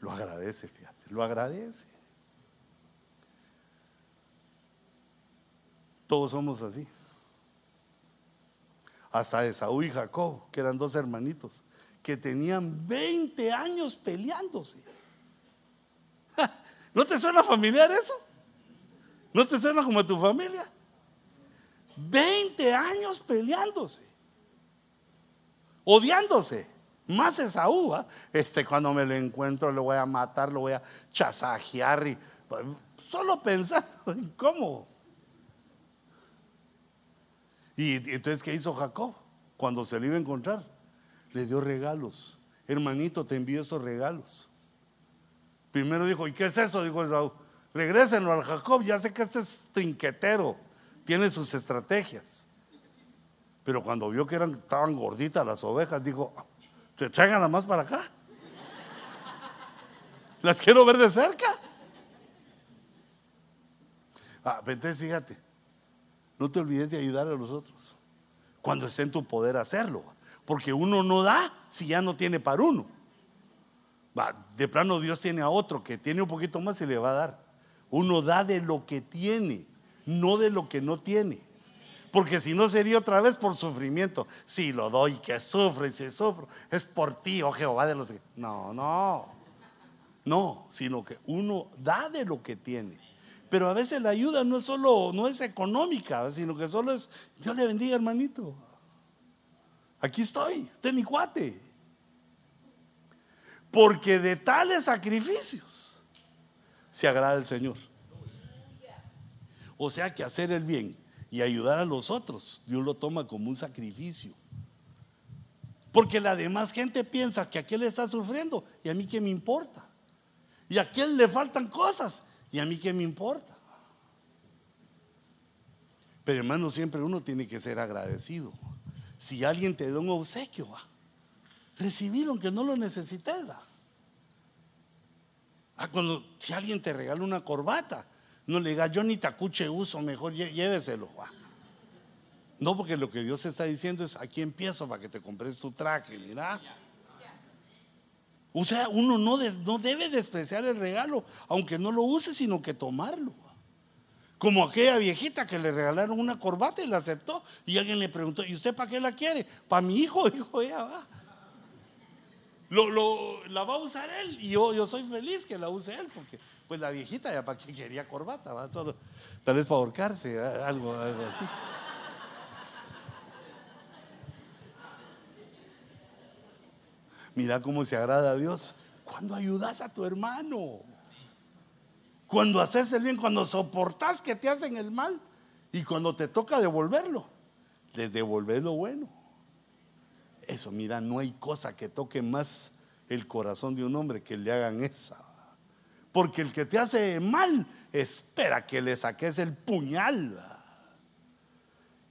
lo agradece, fíjate, lo agradece. Todos somos así. Hasta Esaú y Jacob, que eran dos hermanitos, que tenían 20 años peleándose. ¿No te suena familiar eso? ¿No te suena como a tu familia? 20 años peleándose, odiándose. Más Esaú, ¿ah? este cuando me lo encuentro lo voy a matar, lo voy a chasajear y solo pensando en cómo. Y entonces, ¿qué hizo Jacob? Cuando se le iba a encontrar, le dio regalos. Hermanito, te envío esos regalos. Primero dijo, ¿y qué es eso? Dijo Esaú. Regrésenlo al Jacob, ya sé que este es trinquetero, tiene sus estrategias. Pero cuando vio que eran, estaban gorditas las ovejas, dijo, te traigan más para acá. Las quiero ver de cerca. Ah, entonces fíjate, no te olvides de ayudar a los otros cuando esté en tu poder hacerlo. Porque uno no da si ya no tiene para uno. De plano Dios tiene a otro que tiene un poquito más y le va a dar. Uno da de lo que tiene, no de lo que no tiene. Porque si no sería otra vez por sufrimiento. Si lo doy, que sufre, si sufro, es por ti, oh Jehová de los... No, no. No, sino que uno da de lo que tiene. Pero a veces la ayuda no es solo, no es económica, sino que solo es, Dios le bendiga hermanito. Aquí estoy, este es mi cuate. Porque de tales sacrificios se agrada el Señor. O sea que hacer el bien y ayudar a los otros, Dios lo toma como un sacrificio. Porque la demás gente piensa que aquel está sufriendo y a mí qué me importa. Y a aquel le faltan cosas y a mí qué me importa. Pero hermano, siempre uno tiene que ser agradecido. Si alguien te da un obsequio, va, recibirlo aunque no lo necesites. Ah, cuando si alguien te regala una corbata, no le diga yo ni tacuche uso, mejor lléveselo. No, porque lo que Dios está diciendo es aquí empiezo para que te compres tu traje, mira. O sea, uno no, no debe despreciar el regalo, aunque no lo use, sino que tomarlo. Como aquella viejita que le regalaron una corbata y la aceptó. Y alguien le preguntó, ¿y usted para qué la quiere? Para mi hijo, dijo ella, va. Lo, la va a usar él y yo, yo soy feliz que la use él porque pues la viejita ya para qué quería corbata, tal vez para ahorcarse, algo, algo así. Mira cómo se agrada a Dios cuando ayudas a tu hermano. Cuando haces el bien, cuando soportas que te hacen el mal y cuando te toca devolverlo, les devolves lo bueno. Eso, mira, no hay cosa que toque más el corazón de un hombre que le hagan esa. Porque el que te hace mal espera que le saques el puñal.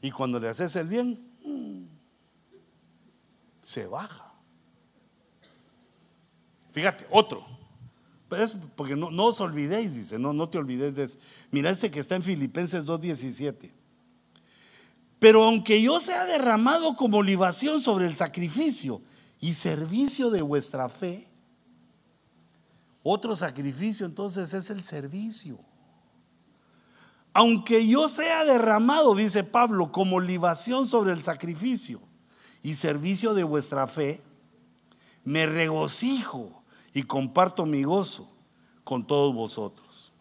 Y cuando le haces el bien, mm, se baja. Fíjate, otro porque no, os olvidéis, dice, no, no te olvides de eso. Mira ese que está en Filipenses 2.17. Pero aunque yo sea derramado como libación sobre el sacrificio y servicio de vuestra fe, otro sacrificio entonces es el servicio. Aunque yo sea derramado, dice Pablo, como libación sobre el sacrificio y servicio de vuestra fe, me regocijo y comparto mi gozo con todos vosotros.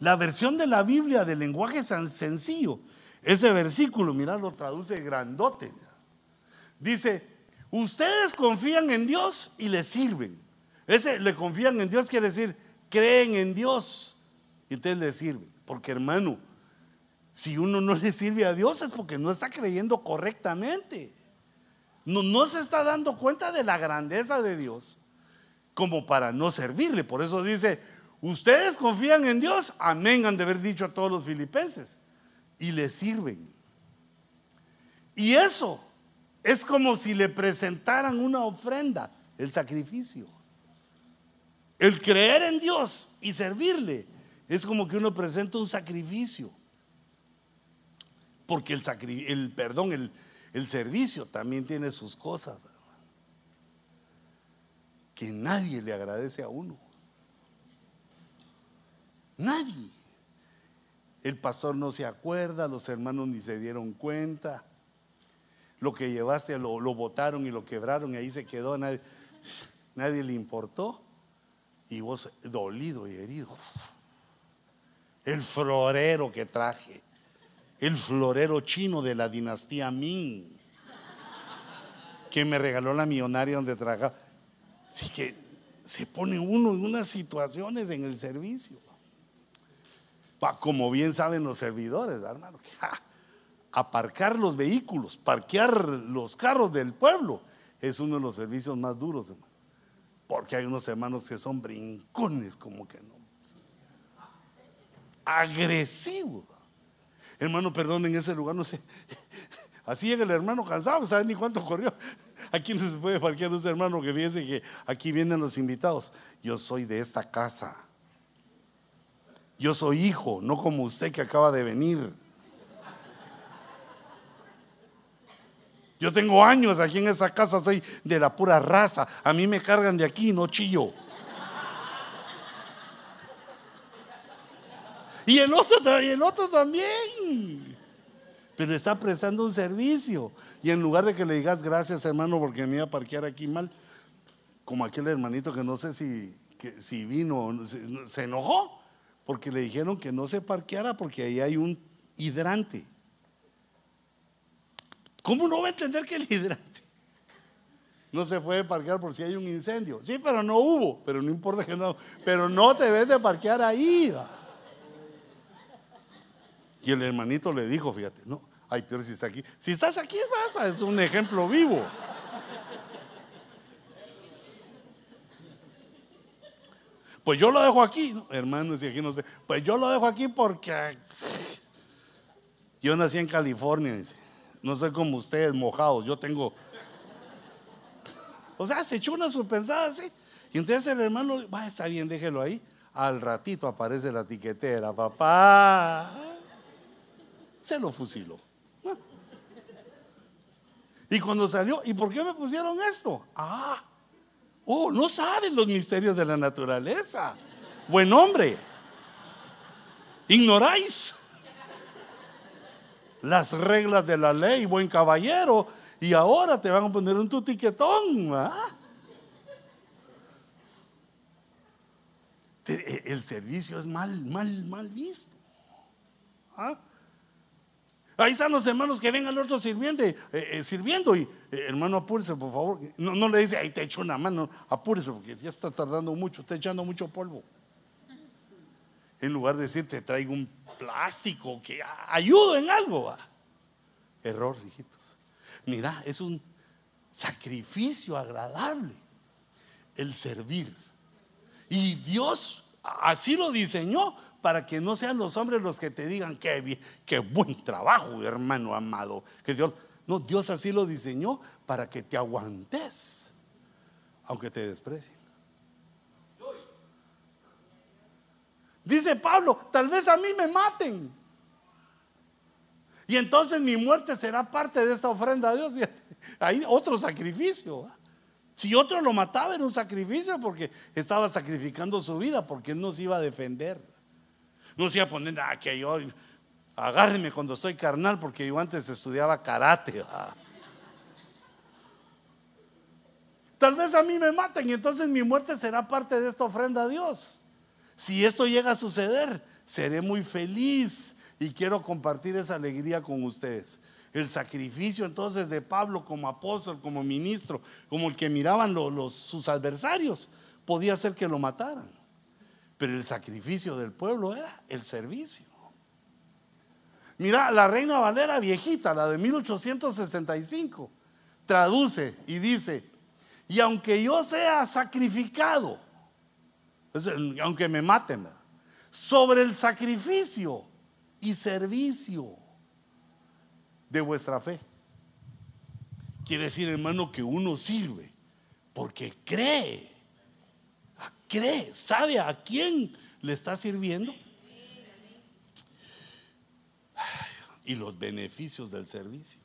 La versión de la Biblia del lenguaje sencillo, ese versículo, mirad, lo traduce grandote. Dice, ustedes confían en Dios y le sirven. Ese le confían en Dios quiere decir, creen en Dios y ustedes le sirven. Porque hermano, si uno no le sirve a Dios es porque no está creyendo correctamente. No, no se está dando cuenta de la grandeza de Dios como para no servirle. Por eso dice, ustedes confían en Dios, amén, han de haber dicho a todos los filipenses, y le sirven. Y eso es como si le presentaran una ofrenda, el sacrificio. El creer en Dios y servirle es como que uno presenta un sacrificio. Porque el, el perdón, el servicio también tiene sus cosas que nadie le agradece a uno. Nadie. El pastor no se acuerda, los hermanos ni se dieron cuenta. Lo que llevaste lo, botaron y lo quebraron y ahí se quedó. Nadie, nadie le importó. Y vos dolido y herido. El florero que traje. El florero chino de la dinastía Ming. Que me regaló la millonaria donde trabajaba. Así que se pone uno en unas situaciones en el servicio. Como bien saben los servidores, hermano, aparcar los vehículos, parquear los carros del pueblo es uno de los servicios más duros, hermano. Porque hay unos hermanos que son brincones, como que no. Agresivos. Hermano, perdón, en ese lugar no sé. Así llega el hermano cansado, no sabe ni cuánto corrió. Aquí no se puede parquear ese hermano que fíjense que aquí vienen los invitados. Yo soy de esta casa. Yo soy hijo, no como usted que acaba de venir. Yo tengo años aquí en esa casa, soy de la pura raza. A mí me cargan de aquí, no chillo. Y el otro, y el otro también pero está prestando un servicio. Y en lugar de que le digas gracias, hermano, porque me iba a parquear aquí mal, como aquel hermanito que no sé si, si vino, se, se enojó, porque le dijeron que no se parqueara porque ahí hay un hidrante. ¿Cómo no va a entender que el hidrante no se puede parquear por si hay un incendio? Sí, pero no hubo, pero no importa que no, pero no te debes de parquear ahí. Y el hermanito le dijo, fíjate, no, ay, peor si está aquí. Si estás aquí, basta, es un ejemplo vivo. Pues yo lo dejo aquí, ¿no? hermanos, aquí no sé. Pues yo lo dejo aquí porque yo nací en California, no sé como ustedes, mojados. Yo tengo. O sea, se echó una pensada así. Y entonces el hermano, va, está bien, déjelo ahí. Al ratito aparece la tiquetera, papá. Se lo fusiló. Y cuando salió, ¿y por qué me pusieron esto? Ah, Oh, no saben los misterios de la naturaleza. Buen hombre. Ignoráis las reglas de la ley, buen caballero. Y ahora te van a poner un tutiquetón. E, el servicio es mal, mal, mal visto. ¿Ah? Ahí están los hermanos que ven al otro sirviendo, eh, eh, sirviendo y eh, hermano apúrese por favor. No, le dice, ahí te echo una mano, apúrese porque ya está tardando mucho, está echando mucho polvo. En lugar de decir, te traigo un plástico que ayudo en algo. Error, hijitos. Mira, es un sacrificio agradable el servir. Y Dios así lo diseñó para que no sean los hombres los que te digan que qué buen trabajo, hermano amado. Que Dios, no, Dios así lo diseñó para que te aguantes, aunque te desprecien. Dice Pablo, tal vez a mí me maten. Y entonces mi muerte será parte de esta ofrenda a Dios. Hay otro sacrificio. Si otro lo mataba era un sacrificio porque estaba sacrificando su vida, porque no se iba a defender. No se iba a poner, ah, que yo agárreme cuando soy carnal, porque yo antes estudiaba karate. Tal vez a mí me maten y entonces mi muerte será parte de esta ofrenda a Dios. Si esto llega a suceder, seré muy feliz y quiero compartir esa alegría con ustedes el sacrificio entonces de Pablo como apóstol, como ministro, como el que miraban los, sus adversarios, podía ser que lo mataran. Pero el sacrificio del pueblo era el servicio. Mira, la reina Valera viejita, la de 1865, traduce y dice, y aunque yo sea sacrificado, aunque me maten, sobre el sacrificio y servicio de vuestra fe. Quiere decir, hermano, que uno sirve porque cree, cree, sabe a quién le está sirviendo y los beneficios del servicio.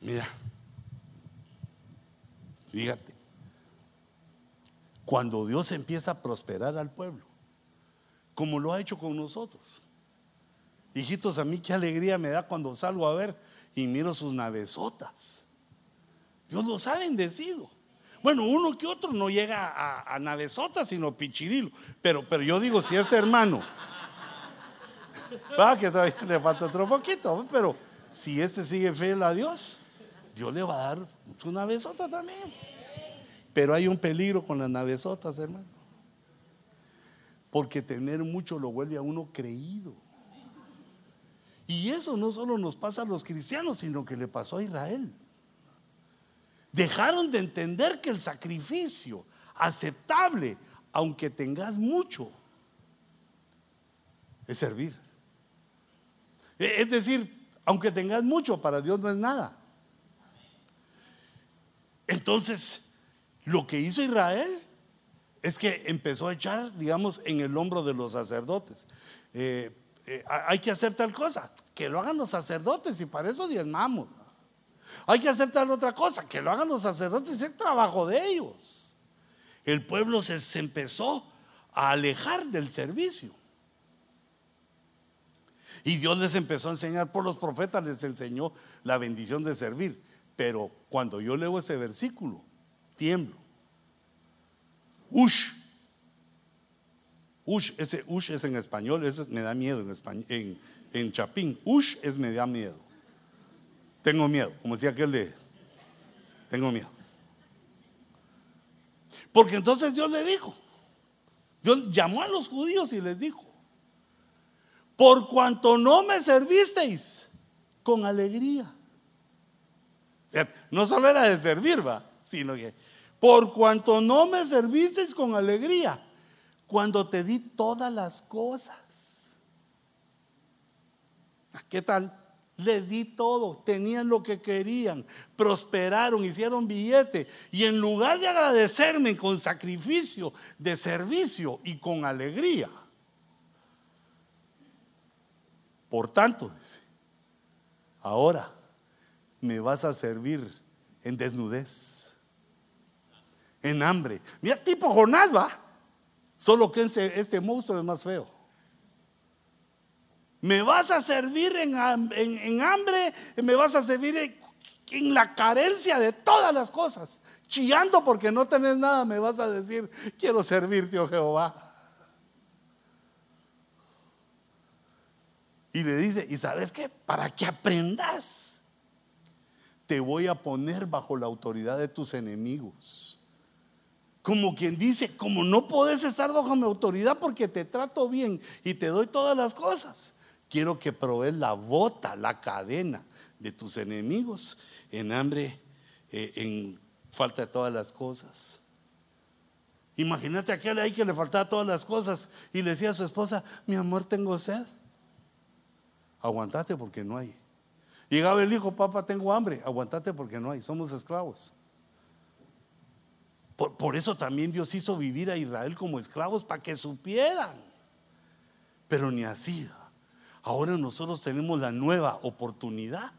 Mira, fíjate, cuando Dios empieza a prosperar al pueblo, como lo ha hecho con nosotros, Hijitos, a mí qué alegría me da cuando salgo a ver y miro sus navesotas. Dios los ha bendecido. Bueno, uno que otro no llega a, a navesotas, sino pichirilo. Pero, pero yo digo, si este hermano, va que todavía le falta otro poquito, pero si este sigue fiel a Dios, Dios le va a dar su navezota también. Pero hay un peligro con las navesotas, hermano. Porque tener mucho lo vuelve a uno creído. Y eso no solo nos pasa a los cristianos, sino que le pasó a Israel. Dejaron de entender que el sacrificio aceptable, aunque tengas mucho, es servir. E, es decir, aunque tengas mucho, para Dios no es nada. Entonces, lo que hizo Israel es que empezó a echar, digamos, en el hombro de los sacerdotes. Eh, eh, hay que hacer tal cosa, que lo hagan los sacerdotes y para eso diezmamos. Hay que hacer tal otra cosa, que lo hagan los sacerdotes, es el trabajo de ellos. El pueblo se, se empezó a alejar del servicio. Y Dios les empezó a enseñar por los profetas, les enseñó la bendición de servir. Pero cuando yo leo ese versículo, tiemblo. Ush, Ush, ese ush es en español, ese me da miedo en, en, en chapín. Ush es me da miedo. Tengo miedo, como decía aquel de, tengo miedo. Porque entonces Dios le dijo, Dios llamó a los judíos y les dijo, por cuanto no me servisteis con alegría. No solo era de servir, va, sino que por cuanto no me servisteis con alegría, cuando te di todas las cosas. ¿Qué tal? Les di todo, tenían lo que querían, prosperaron, hicieron billete. Y en lugar de agradecerme con sacrificio, de servicio y con alegría, por tanto, ahora me vas a servir en desnudez, en hambre. Mira, tipo Jonás va, solo que este monstruo es más feo. Me vas a servir en, hambre, me vas a servir en, en, la carencia de todas las cosas. Chillando porque no tenés nada, me vas a decir, quiero servirte, oh Jehová. Y le dice, ¿y sabes qué? Para que aprendas, te voy a poner bajo la autoridad de tus enemigos. Como quien dice, como no puedes estar bajo mi autoridad porque te trato bien y te doy todas las cosas, quiero que provees la bota, la cadena de tus enemigos en hambre, eh, en falta de todas las cosas. Imagínate aquel ahí que le faltaba todas las cosas y le decía a su esposa, mi amor, tengo sed. Aguantate porque no hay. Llegaba el hijo, papá, tengo hambre. Aguantate porque no hay. Somos esclavos. Por, eso también Dios hizo vivir a Israel como esclavos para que supieran. Pero ni así. Ahora nosotros tenemos la nueva oportunidad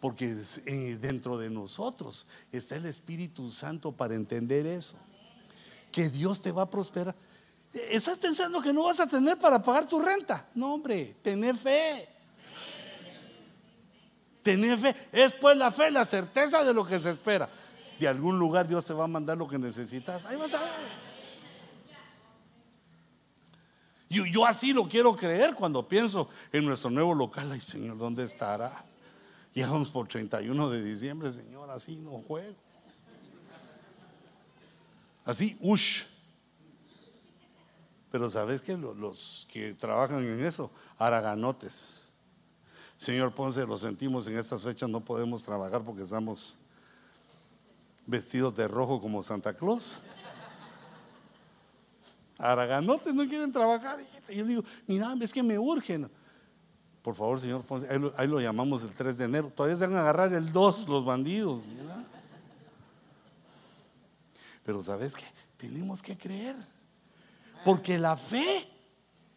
porque eh, dentro de nosotros está el Espíritu Santo para entender eso. Que Dios te va a prosperar. ¿Estás pensando que no vas a tener para pagar tu renta? No, hombre, tener fe. Tener fe. Es pues la fe, la certeza de lo que se espera. De algún lugar Dios te va a mandar lo que necesitas. Ahí vas a ver. Yo, yo así lo quiero creer cuando pienso en nuestro nuevo local. Ay, Señor, ¿dónde estará? Llegamos por 31 de diciembre, Señor, así no juego. Así, ush. Pero sabes que los, que trabajan en eso, araganotes. Señor Ponce, lo sentimos en estas fechas, no podemos trabajar porque estamos vestidos de rojo como Santa Claus. Araganotes no quieren trabajar. Yo digo, mira, es que me urgen. Por favor, señor, ahí lo, llamamos el 3 de enero. Todavía se van a agarrar el 2 los bandidos. Pero ¿sabes qué? Tenemos que creer. Porque la fe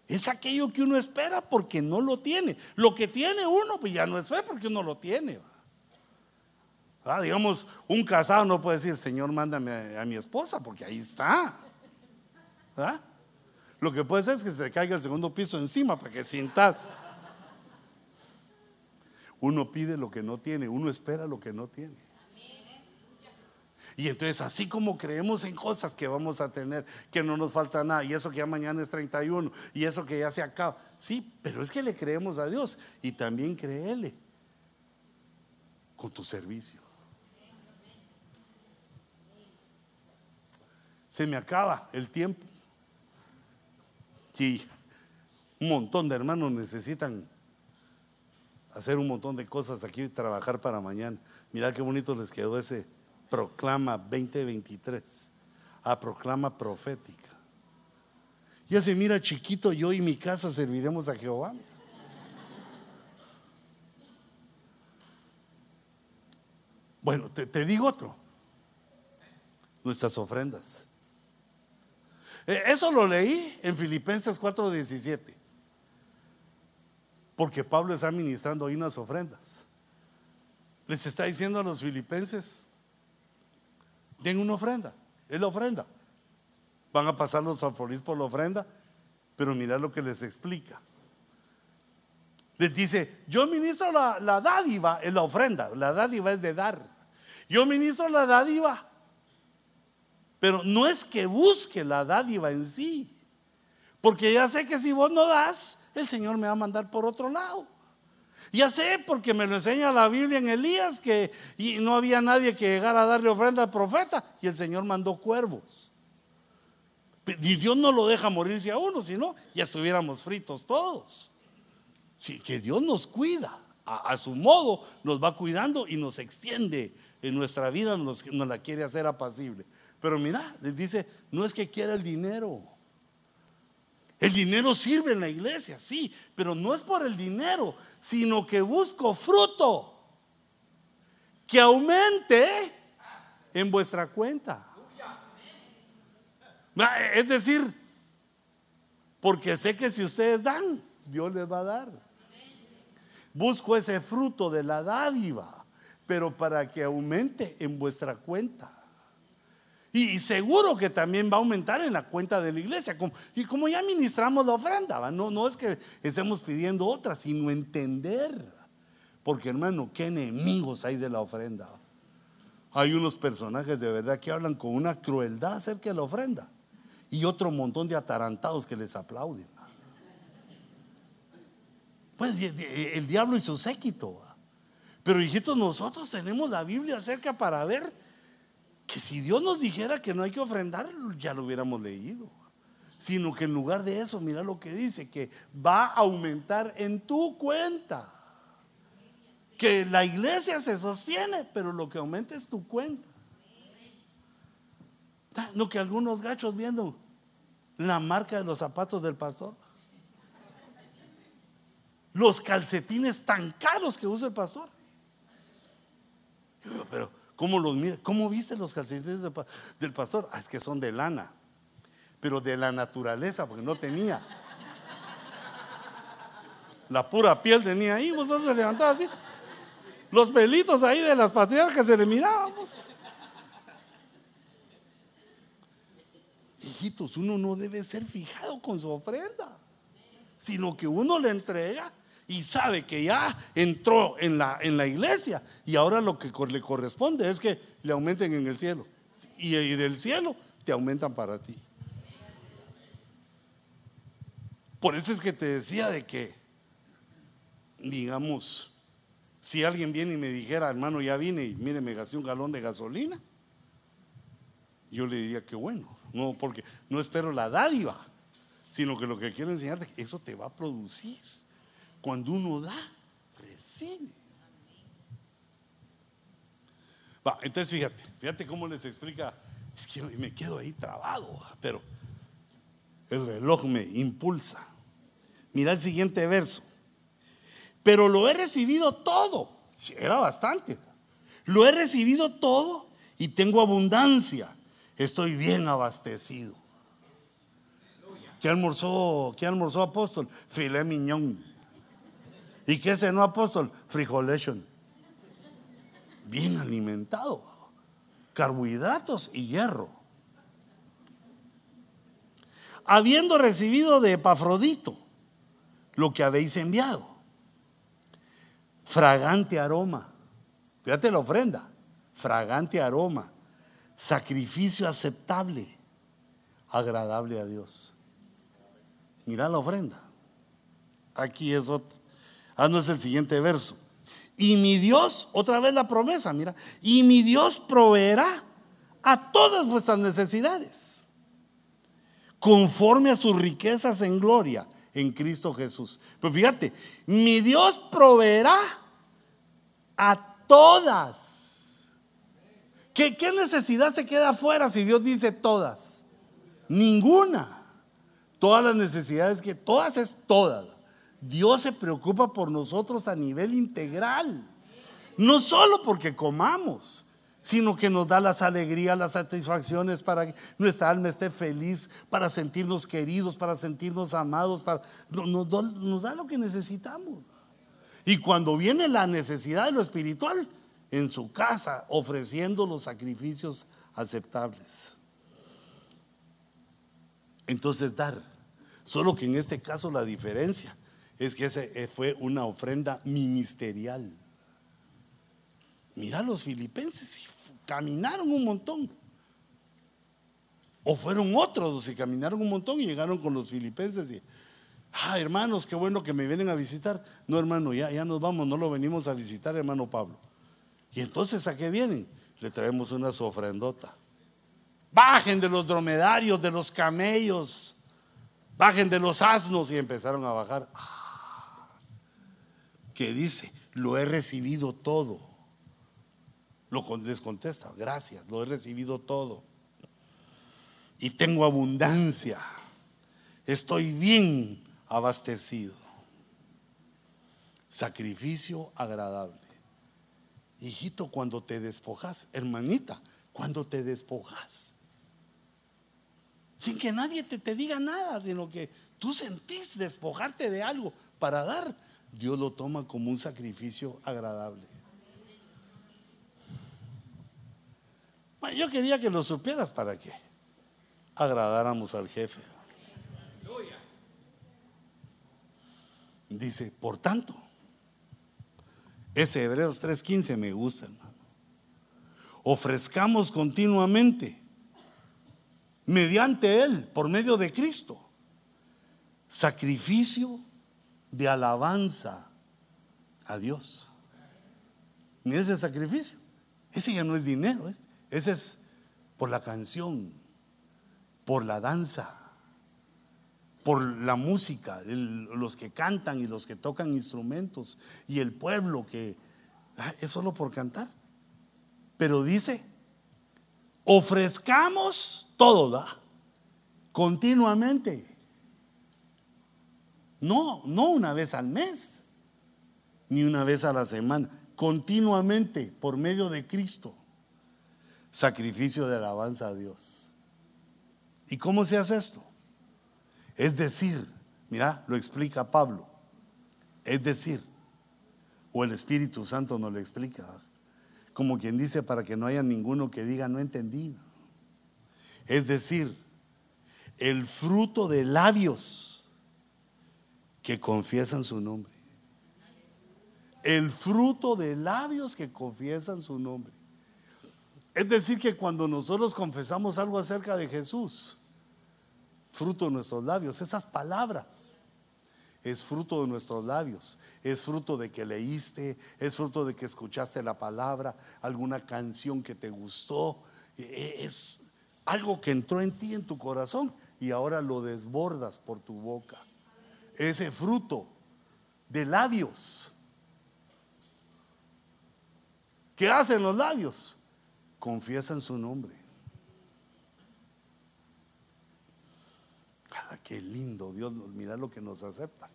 es aquello que uno espera porque no lo tiene. Lo que tiene uno, pues ya no es fe porque uno lo tiene. Ah, digamos, un casado no puede decir, Señor, mándame a mi esposa, porque ahí está. Lo que puede ser es que se te caiga el segundo piso encima para que sientas. Uno pide lo que no tiene, uno espera lo que no tiene. Y entonces, así como creemos en cosas que vamos a tener, que no nos falta nada, y eso que ya mañana es 31, y eso que ya se acaba, sí, pero es que le creemos a Dios y también créele con tu servicio. Se me acaba el tiempo. Y un montón de hermanos necesitan hacer un montón de cosas aquí, trabajar para mañana. Mira qué bonito les quedó ese proclama 2023, a proclama profética. Ya se mira chiquito, yo y mi casa serviremos a Jehová. Bueno, te, te digo otro, nuestras ofrendas. Eh, eso lo leí en Filipenses 4:17. Porque Pablo está ministrando ahí unas ofrendas. Les está diciendo a los filipenses, den una ofrenda, es la ofrenda. Van a pasar los alforís por la ofrenda, pero mira lo que les explica. Les dice, yo ministro la, la dádiva, es la ofrenda, la dádiva es de dar. Yo ministro la dádiva pero no es que busque la dádiva en sí. Porque ya sé que si vos no das, el Señor me va a mandar por otro lado. Ya sé, porque me lo enseña la Biblia en Elías, que y no había nadie que llegara a darle ofrenda al profeta, y el Señor mandó cuervos. Y Dios no lo deja morirse a uno, sino ya estuviéramos fritos todos. Sí, que Dios nos cuida, a, su modo nos va cuidando y nos extiende en nuestra vida, nos, nos la quiere hacer apacible. Pero mira, les dice, no es que quiera el dinero. El dinero sirve en la iglesia, sí, pero no es por el dinero, sino que busco fruto que aumente en vuestra cuenta. Es decir, porque sé que si ustedes dan, Dios les va a dar. Busco ese fruto de la dádiva, pero para que aumente en vuestra cuenta. Y seguro que también va a aumentar en la cuenta de la iglesia. Y como ya ministramos la ofrenda, no, no es que estemos pidiendo otra, sino entender. Porque hermano, qué enemigos hay de la ofrenda. Hay unos personajes de verdad que hablan con una crueldad acerca de la ofrenda. Y otro montón de atarantados que les aplauden. Pues el diablo y su séquito. Pero hijitos, nosotros tenemos la Biblia acerca para ver que si Dios nos dijera que no hay que ofrendar, ya lo hubiéramos leído. Sino que en lugar de eso, mira lo que dice, que va a aumentar en tu cuenta. Que la iglesia se sostiene, pero lo que aumenta es tu cuenta. No que algunos gachos viendo la marca de los zapatos del pastor. Los calcetines tan caros que usa el pastor. Pero ¿Cómo los ¿Cómo viste los calcetines del pastor? Ah, es que son de lana, pero de la naturaleza, porque no tenía. La pura piel tenía ahí, vosotros se levantaba así. Los pelitos ahí de las patriarcas se le mirábamos. Hijitos, uno no debe ser fijado con su ofrenda, sino que uno le entrega y sabe que ya entró en la, en la iglesia y ahora lo que le corresponde es que le aumenten en el cielo. Y, y del cielo te aumentan para ti. Por eso es que te decía de que, digamos, si alguien viene y me dijera, hermano, ya vine y mire, me gasté un galón de gasolina, yo le diría que bueno, no, porque no espero la dádiva, sino que lo que quiero enseñarte, eso te va a producir. Cuando uno da, recibe. Va, entonces fíjate, fíjate cómo les explica. Es que me quedo ahí trabado, pero el reloj me impulsa. Mira el siguiente verso. Pero lo he recibido todo. Era bastante. Lo he recibido todo y tengo abundancia. Estoy bien abastecido. ¿Qué almorzó, qué almorzó apóstol? Filé miñón. ¿Y qué cenó apóstol? Frijolation. Bien alimentado. Carbohidratos y hierro. Habiendo recibido de Epafrodito lo que habéis enviado. Fragante aroma. Fíjate la ofrenda. Fragante aroma. Sacrificio aceptable. Agradable a Dios. Mira la ofrenda. Aquí es otro. Haznos el siguiente verso. Y mi Dios, otra vez la promesa, mira, y mi Dios proveerá a todas vuestras necesidades, conforme a sus riquezas en gloria en Cristo Jesús. Pero fíjate, mi Dios proveerá a todas. ¿Qué, ¿Qué, necesidad se queda afuera si Dios dice todas? Ninguna. Todas las necesidades que, todas es todas. Dios se preocupa por nosotros a nivel integral. No solo porque comamos, sino que nos da las alegrías, las satisfacciones para que nuestra alma esté feliz, para sentirnos queridos, para sentirnos amados, para, nos, nos da lo que necesitamos. Y cuando viene la necesidad de lo espiritual, en su casa, ofreciendo los sacrificios aceptables. Entonces dar, solo que en este caso la diferencia es que ese eh, fue una ofrenda ministerial. Mira los filipenses, caminaron un montón. O fueron otros que caminaron un montón y llegaron con los filipenses y Ah, hermanos, qué bueno que me vienen a visitar. No, hermano, ya, ya nos vamos, no lo venimos a visitar, hermano Pablo. Y entonces, ¿a qué vienen? Le traemos una sofrendota. Bajen de los dromedarios, de los camellos, bajen de los asnos y empezaron a bajar. Ah, ¿Qué dice? Lo he recibido todo. Lo les contesta, gracias, lo he recibido todo. Y tengo abundancia. Estoy bien abastecido. Sacrificio agradable. Hijito, cuando te despojas, hermanita, cuando te despojas, sin que nadie te, te diga nada, sino que tú sentís despojarte de algo para dar, Dios lo toma como un sacrificio agradable. yo quería que lo supieras para que agradáramos al jefe. Dice, por tanto, ese Hebreos 3:15 me gusta, hermano. Ofrezcamos continuamente, mediante Él, por medio de Cristo, sacrificio de alabanza a Dios. Mira ese sacrificio. Ese ya no es dinero, ese es por la canción, por la danza por la música, los que cantan y los que tocan instrumentos y el pueblo que ah, es solo por cantar. Pero dice, ofrezcamos todo, Continuamente. No, no una vez al mes, ni una vez a la semana, continuamente por medio de Cristo. Sacrificio de alabanza a Dios. ¿Y cómo se hace esto? Es decir, mira, lo explica Pablo. Es decir, o el Espíritu Santo nos lo explica, como quien dice para que no haya ninguno que diga no entendí. Es decir, el fruto de labios que confiesan su nombre. El fruto de labios que confiesan su nombre. Es decir, que cuando nosotros confesamos algo acerca de Jesús, fruto de nuestros labios, esas palabras. Es fruto de nuestros labios, es fruto de que leíste, es fruto de que escuchaste la palabra, alguna canción que te gustó, e, e, es algo que entró en ti, en tu corazón, y ahora lo desbordas por tu boca. Ese fruto de labios. ¿Qué hacen los labios? Confiesan su nombre. Ah, qué lindo Dios, mira lo que nos acepta.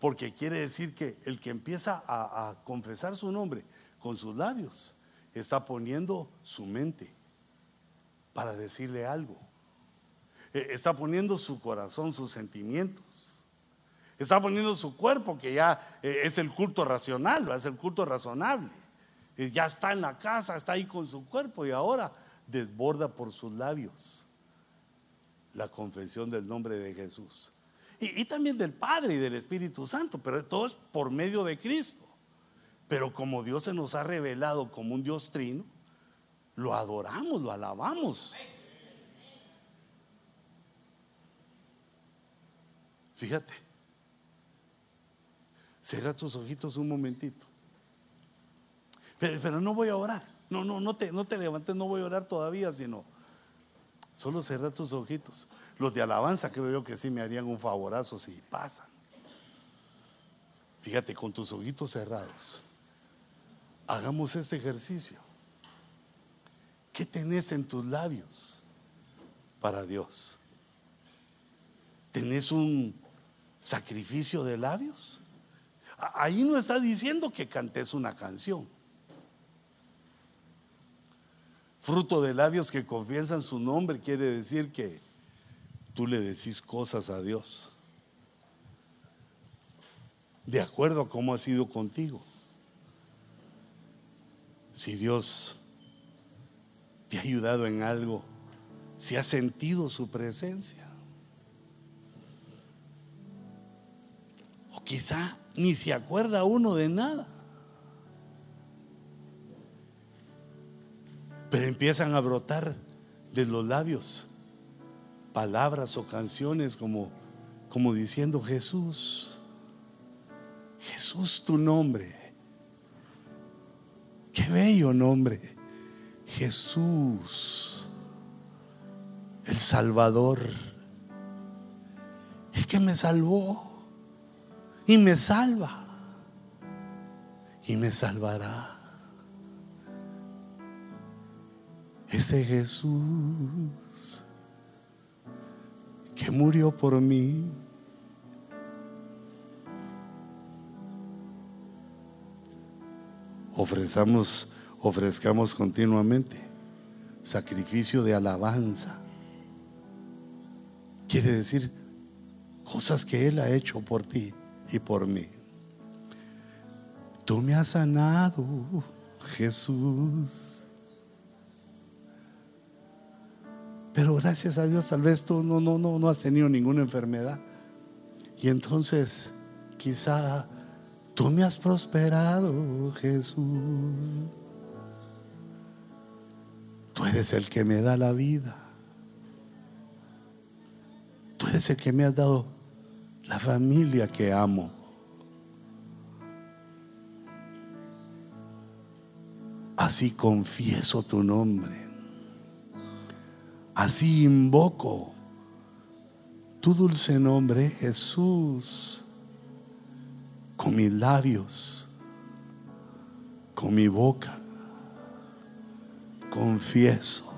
Porque quiere decir que el que empieza a, confesar su nombre con sus labios está poniendo su mente para decirle algo. E, está poniendo su corazón, sus sentimientos. Está poniendo su cuerpo, que ya eh, es el culto racional, es el culto razonable. Ya está en la casa, está ahí con su cuerpo y ahora desborda por sus labios la confesión del nombre de Jesús. Y, también del Padre y del Espíritu Santo, pero todo es por medio de Cristo. Pero como Dios se nos ha revelado como un Dios trino, lo adoramos, lo alabamos. Fíjate, cierra tus ojitos un momentito. Pero, no voy a orar. No, no, no te, no te levantes, no voy a orar todavía, sino Solo cerrar tus ojitos. Los de alabanza creo yo que sí me harían un favorazo si pasan. Fíjate, con tus ojitos cerrados. Hagamos este ejercicio. ¿Qué tenés en tus labios para Dios? ¿Tenés un sacrificio de labios? Ahí no está diciendo que cantes una canción. Fruto de labios que confiesan su nombre quiere decir que tú le decís cosas a Dios. De acuerdo a cómo ha sido contigo. Si Dios te ha ayudado en algo, si ha sentido su presencia. O quizá ni se acuerda uno de nada. Pero empiezan a brotar de los labios palabras o canciones como como diciendo Jesús, Jesús tu nombre. Qué bello nombre. Jesús, el Salvador, el que me salvó y me salva y me salvará. Ese Jesús que murió por mí. Ofrezamos, ofrezcamos continuamente sacrificio de alabanza. Quiere decir cosas que Él ha hecho por ti y por mí. Tú me has sanado, Jesús. Pero gracias a Dios, tal vez tú no, no, no, no has tenido ninguna enfermedad. Y entonces, quizá tú me has prosperado, Jesús. Tú eres el que me da la vida. Tú eres el que me has dado la familia que amo. Así confieso tu nombre. Así invoco tu dulce nombre, Jesús, con mis labios, con mi boca. Confieso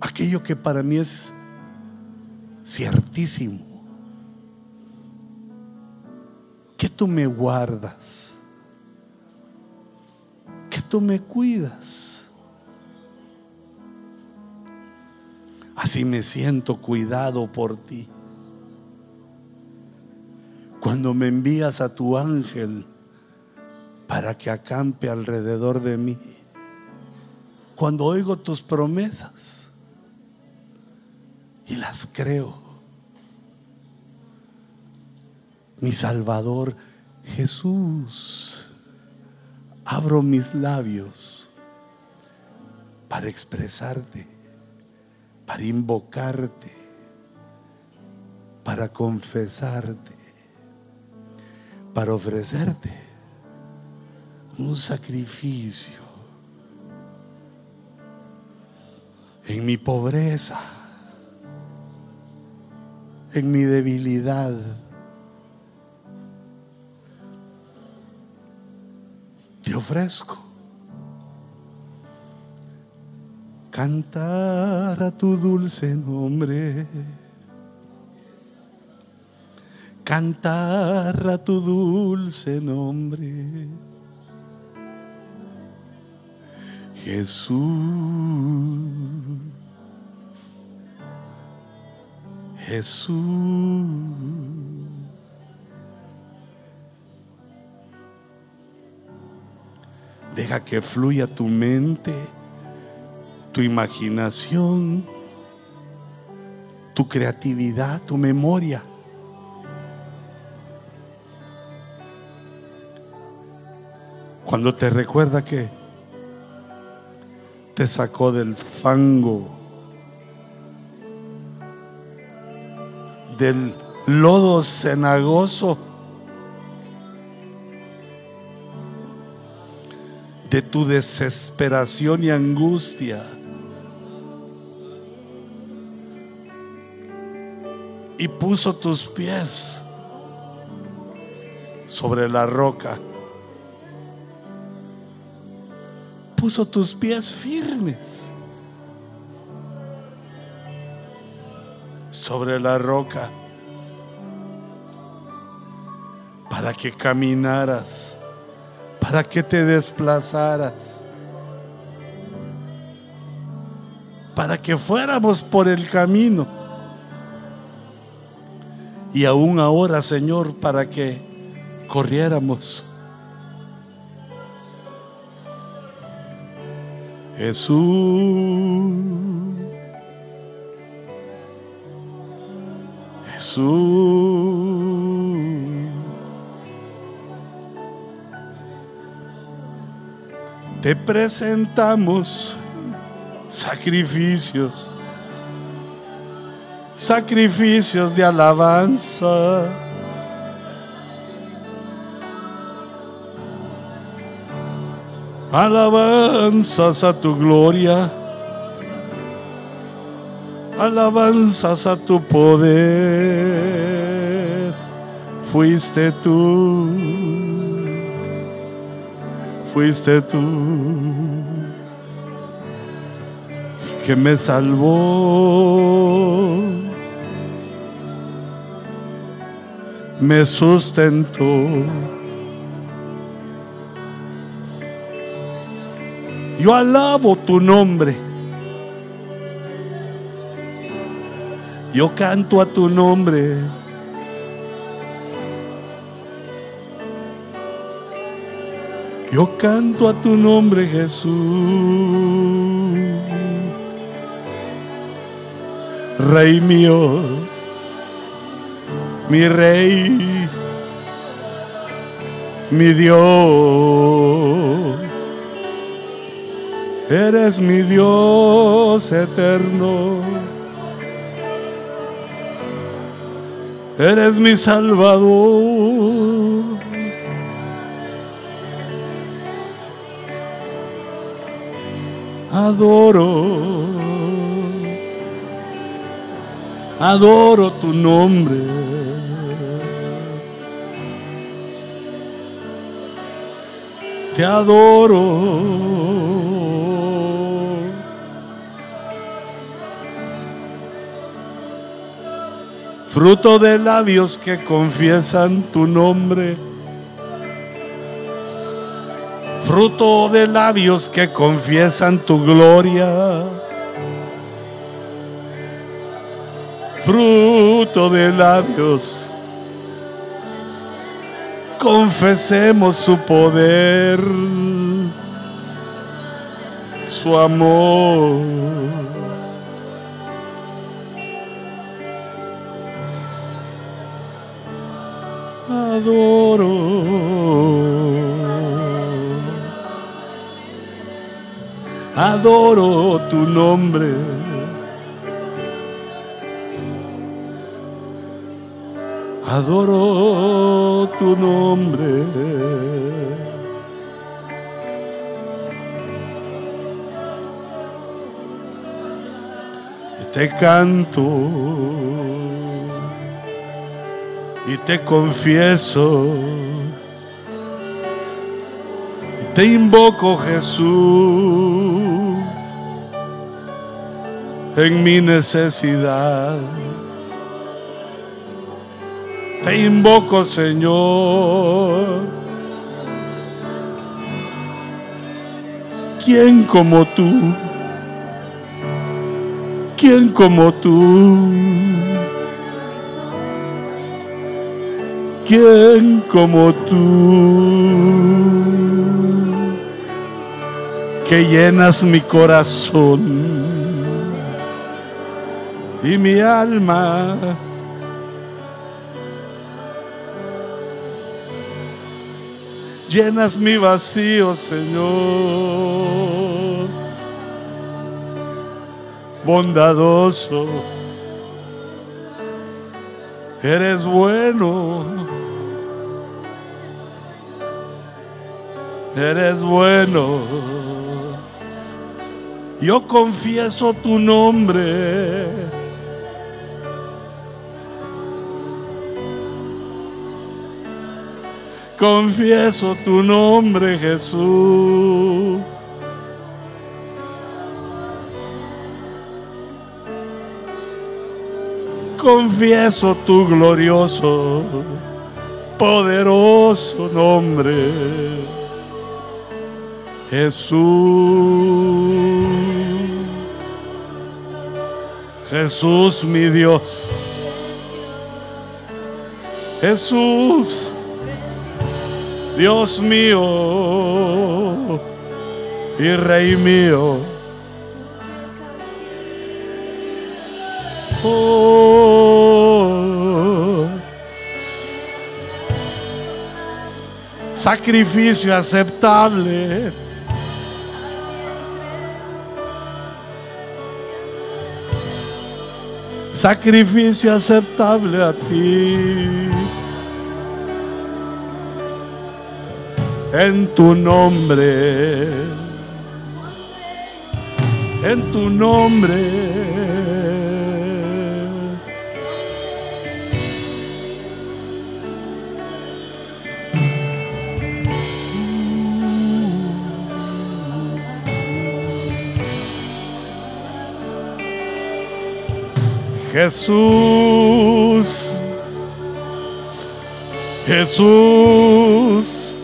aquello que para mí es ciertísimo, que tú me guardas, que tú me cuidas. Así me siento cuidado por ti. Cuando me envías a tu ángel para que acampe alrededor de mí. Cuando oigo tus promesas y las creo. Mi Salvador Jesús, abro mis labios para expresarte para invocarte, para confesarte, para ofrecerte un sacrificio en mi pobreza, en mi debilidad. Te ofrezco cantar a tu dulce nombre. Cantar a tu dulce nombre. Jesús. Jesús. Deja que fluya tu mente tu imaginación, tu creatividad, tu memoria. Cuando te recuerda que te sacó del fango, del lodo cenagoso, de tu desesperación y angustia. y puso tus pies sobre la roca. Puso tus pies firmes sobre la roca para que caminaras, para que te desplazaras, para que fuéramos por el camino y aún ahora, Señor, para que corriéramos. Jesús, Jesús, te presentamos sacrificios sacrificios de alabanza. Alabanzas a tu gloria, alabanzas a tu poder. Fuiste tú, fuiste tú que me salvó, me sustentó. Yo alabo tu nombre. Yo canto a tu nombre. Yo canto a tu nombre, Jesús. Rey mío, mi rey, mi Dios. Eres mi Dios eterno. Eres mi Salvador. Adoro, adoro tu nombre. Te adoro. fruto de labios que confiesan tu nombre, fruto de labios que confiesan tu gloria, fruto de labios. Confesemos su poder, su amor. adoro. Adoro tu nombre. Adoro tu nombre. Te canto y te confieso y te invoco Jesús en mi necesidad. Te invoco Señor. ¿Quién como tú? ¿Quién como tú? ¿Quién como tú? Que llenas mi corazón y mi alma. Llenas mi vacío, Señor. Bondadoso. Eres bueno. Eres bueno. Yo confieso tu nombre. Confieso tu nombre, Jesús. Confieso tu glorioso, poderoso nombre. Jesús, Jesús mi Dios, Jesús, Dios mío y Rey mío. Oh, sacrificio aceptable. sacrificio aceptable a ti. En tu nombre, en tu nombre. Jesús, Jesús,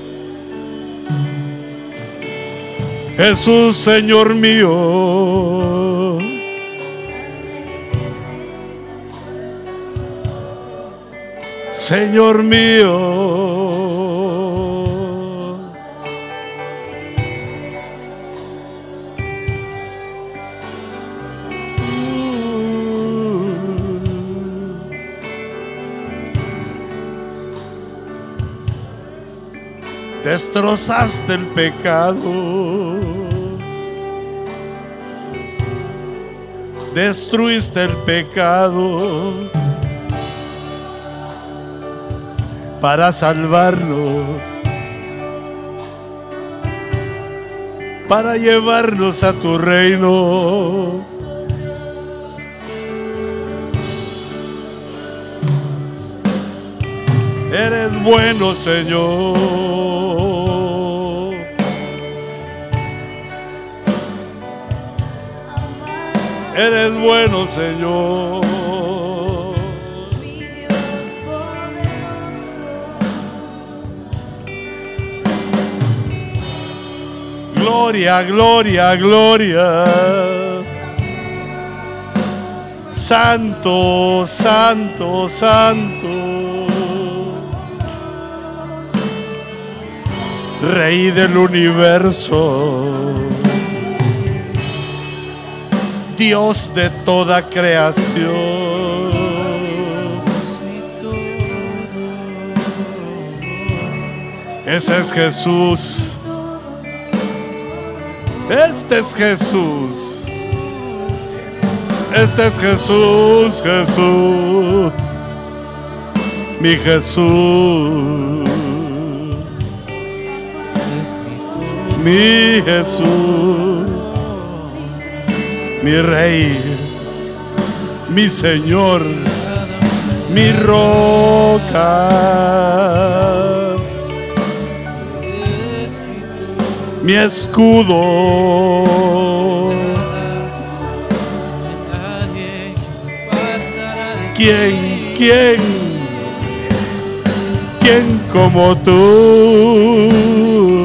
Jesús, Señor mío. Señor mío. destrozaste el pecado, destruiste el pecado para salvarnos, para llevarnos a tu reino. Eres bueno, Señor. Eres bueno, Señor. Gloria, gloria, gloria. Santo, santo, santo. Rey del universo. Dios de toda creación. Ese es Jesús. Este es Jesús. Este es Jesús, Jesús. Mi Jesús. Mi Jesús mi rey, mi Señor, mi roca. Mi escudo. ¿Quién, quién, quién como tú?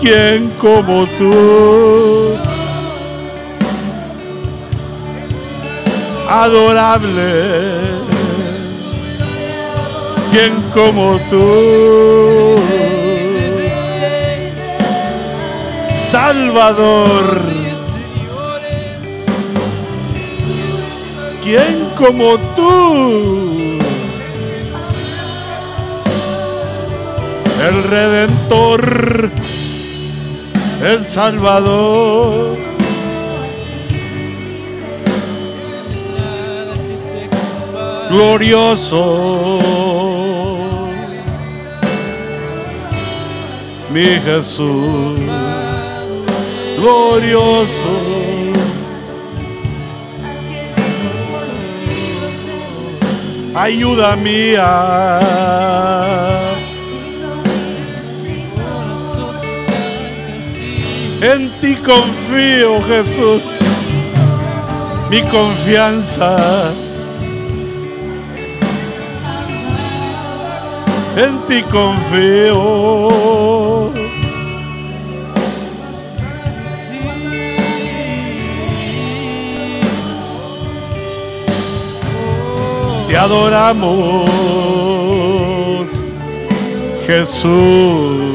¿Quién como tú? Adorable. ¿Quién como tú? Salvador. ¿Quién como tú? El Redentor el Salvador. Glorioso, mi Jesús, glorioso. Ayuda mía En ti confío, Jesús. Mi confianza. En ti confío. Te adoramos, Jesús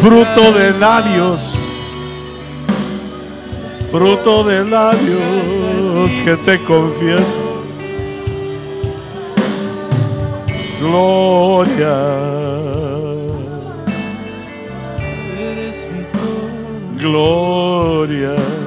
fruto de labios, fruto de labios que te confieso. Gloria. Gloria.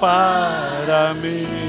para mim.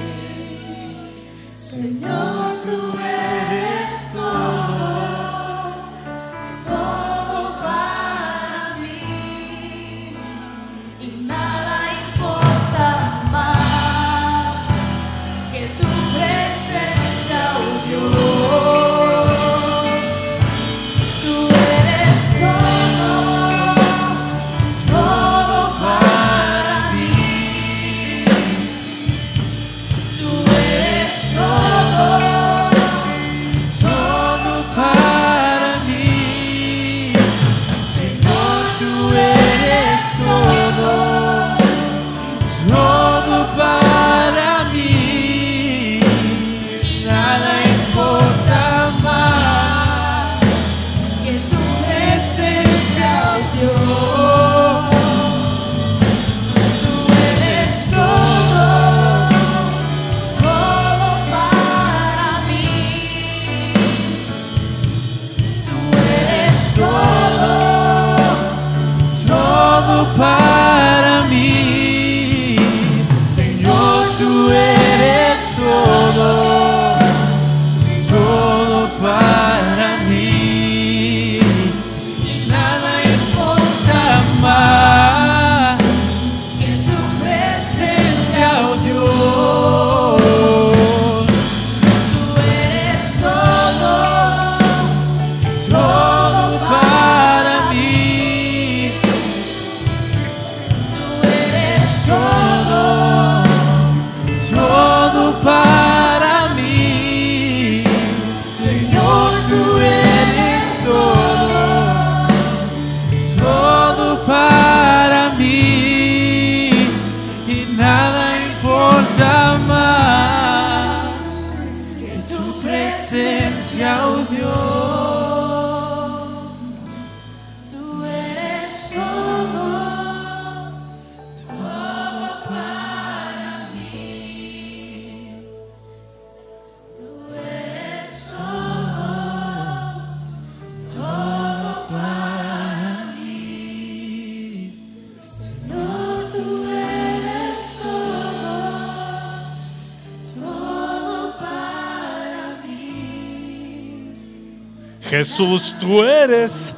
Jesús, tú eres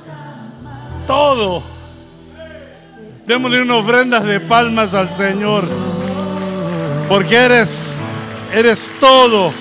todo. Démosle una ofrenda de palmas al Señor, porque eres, eres todo.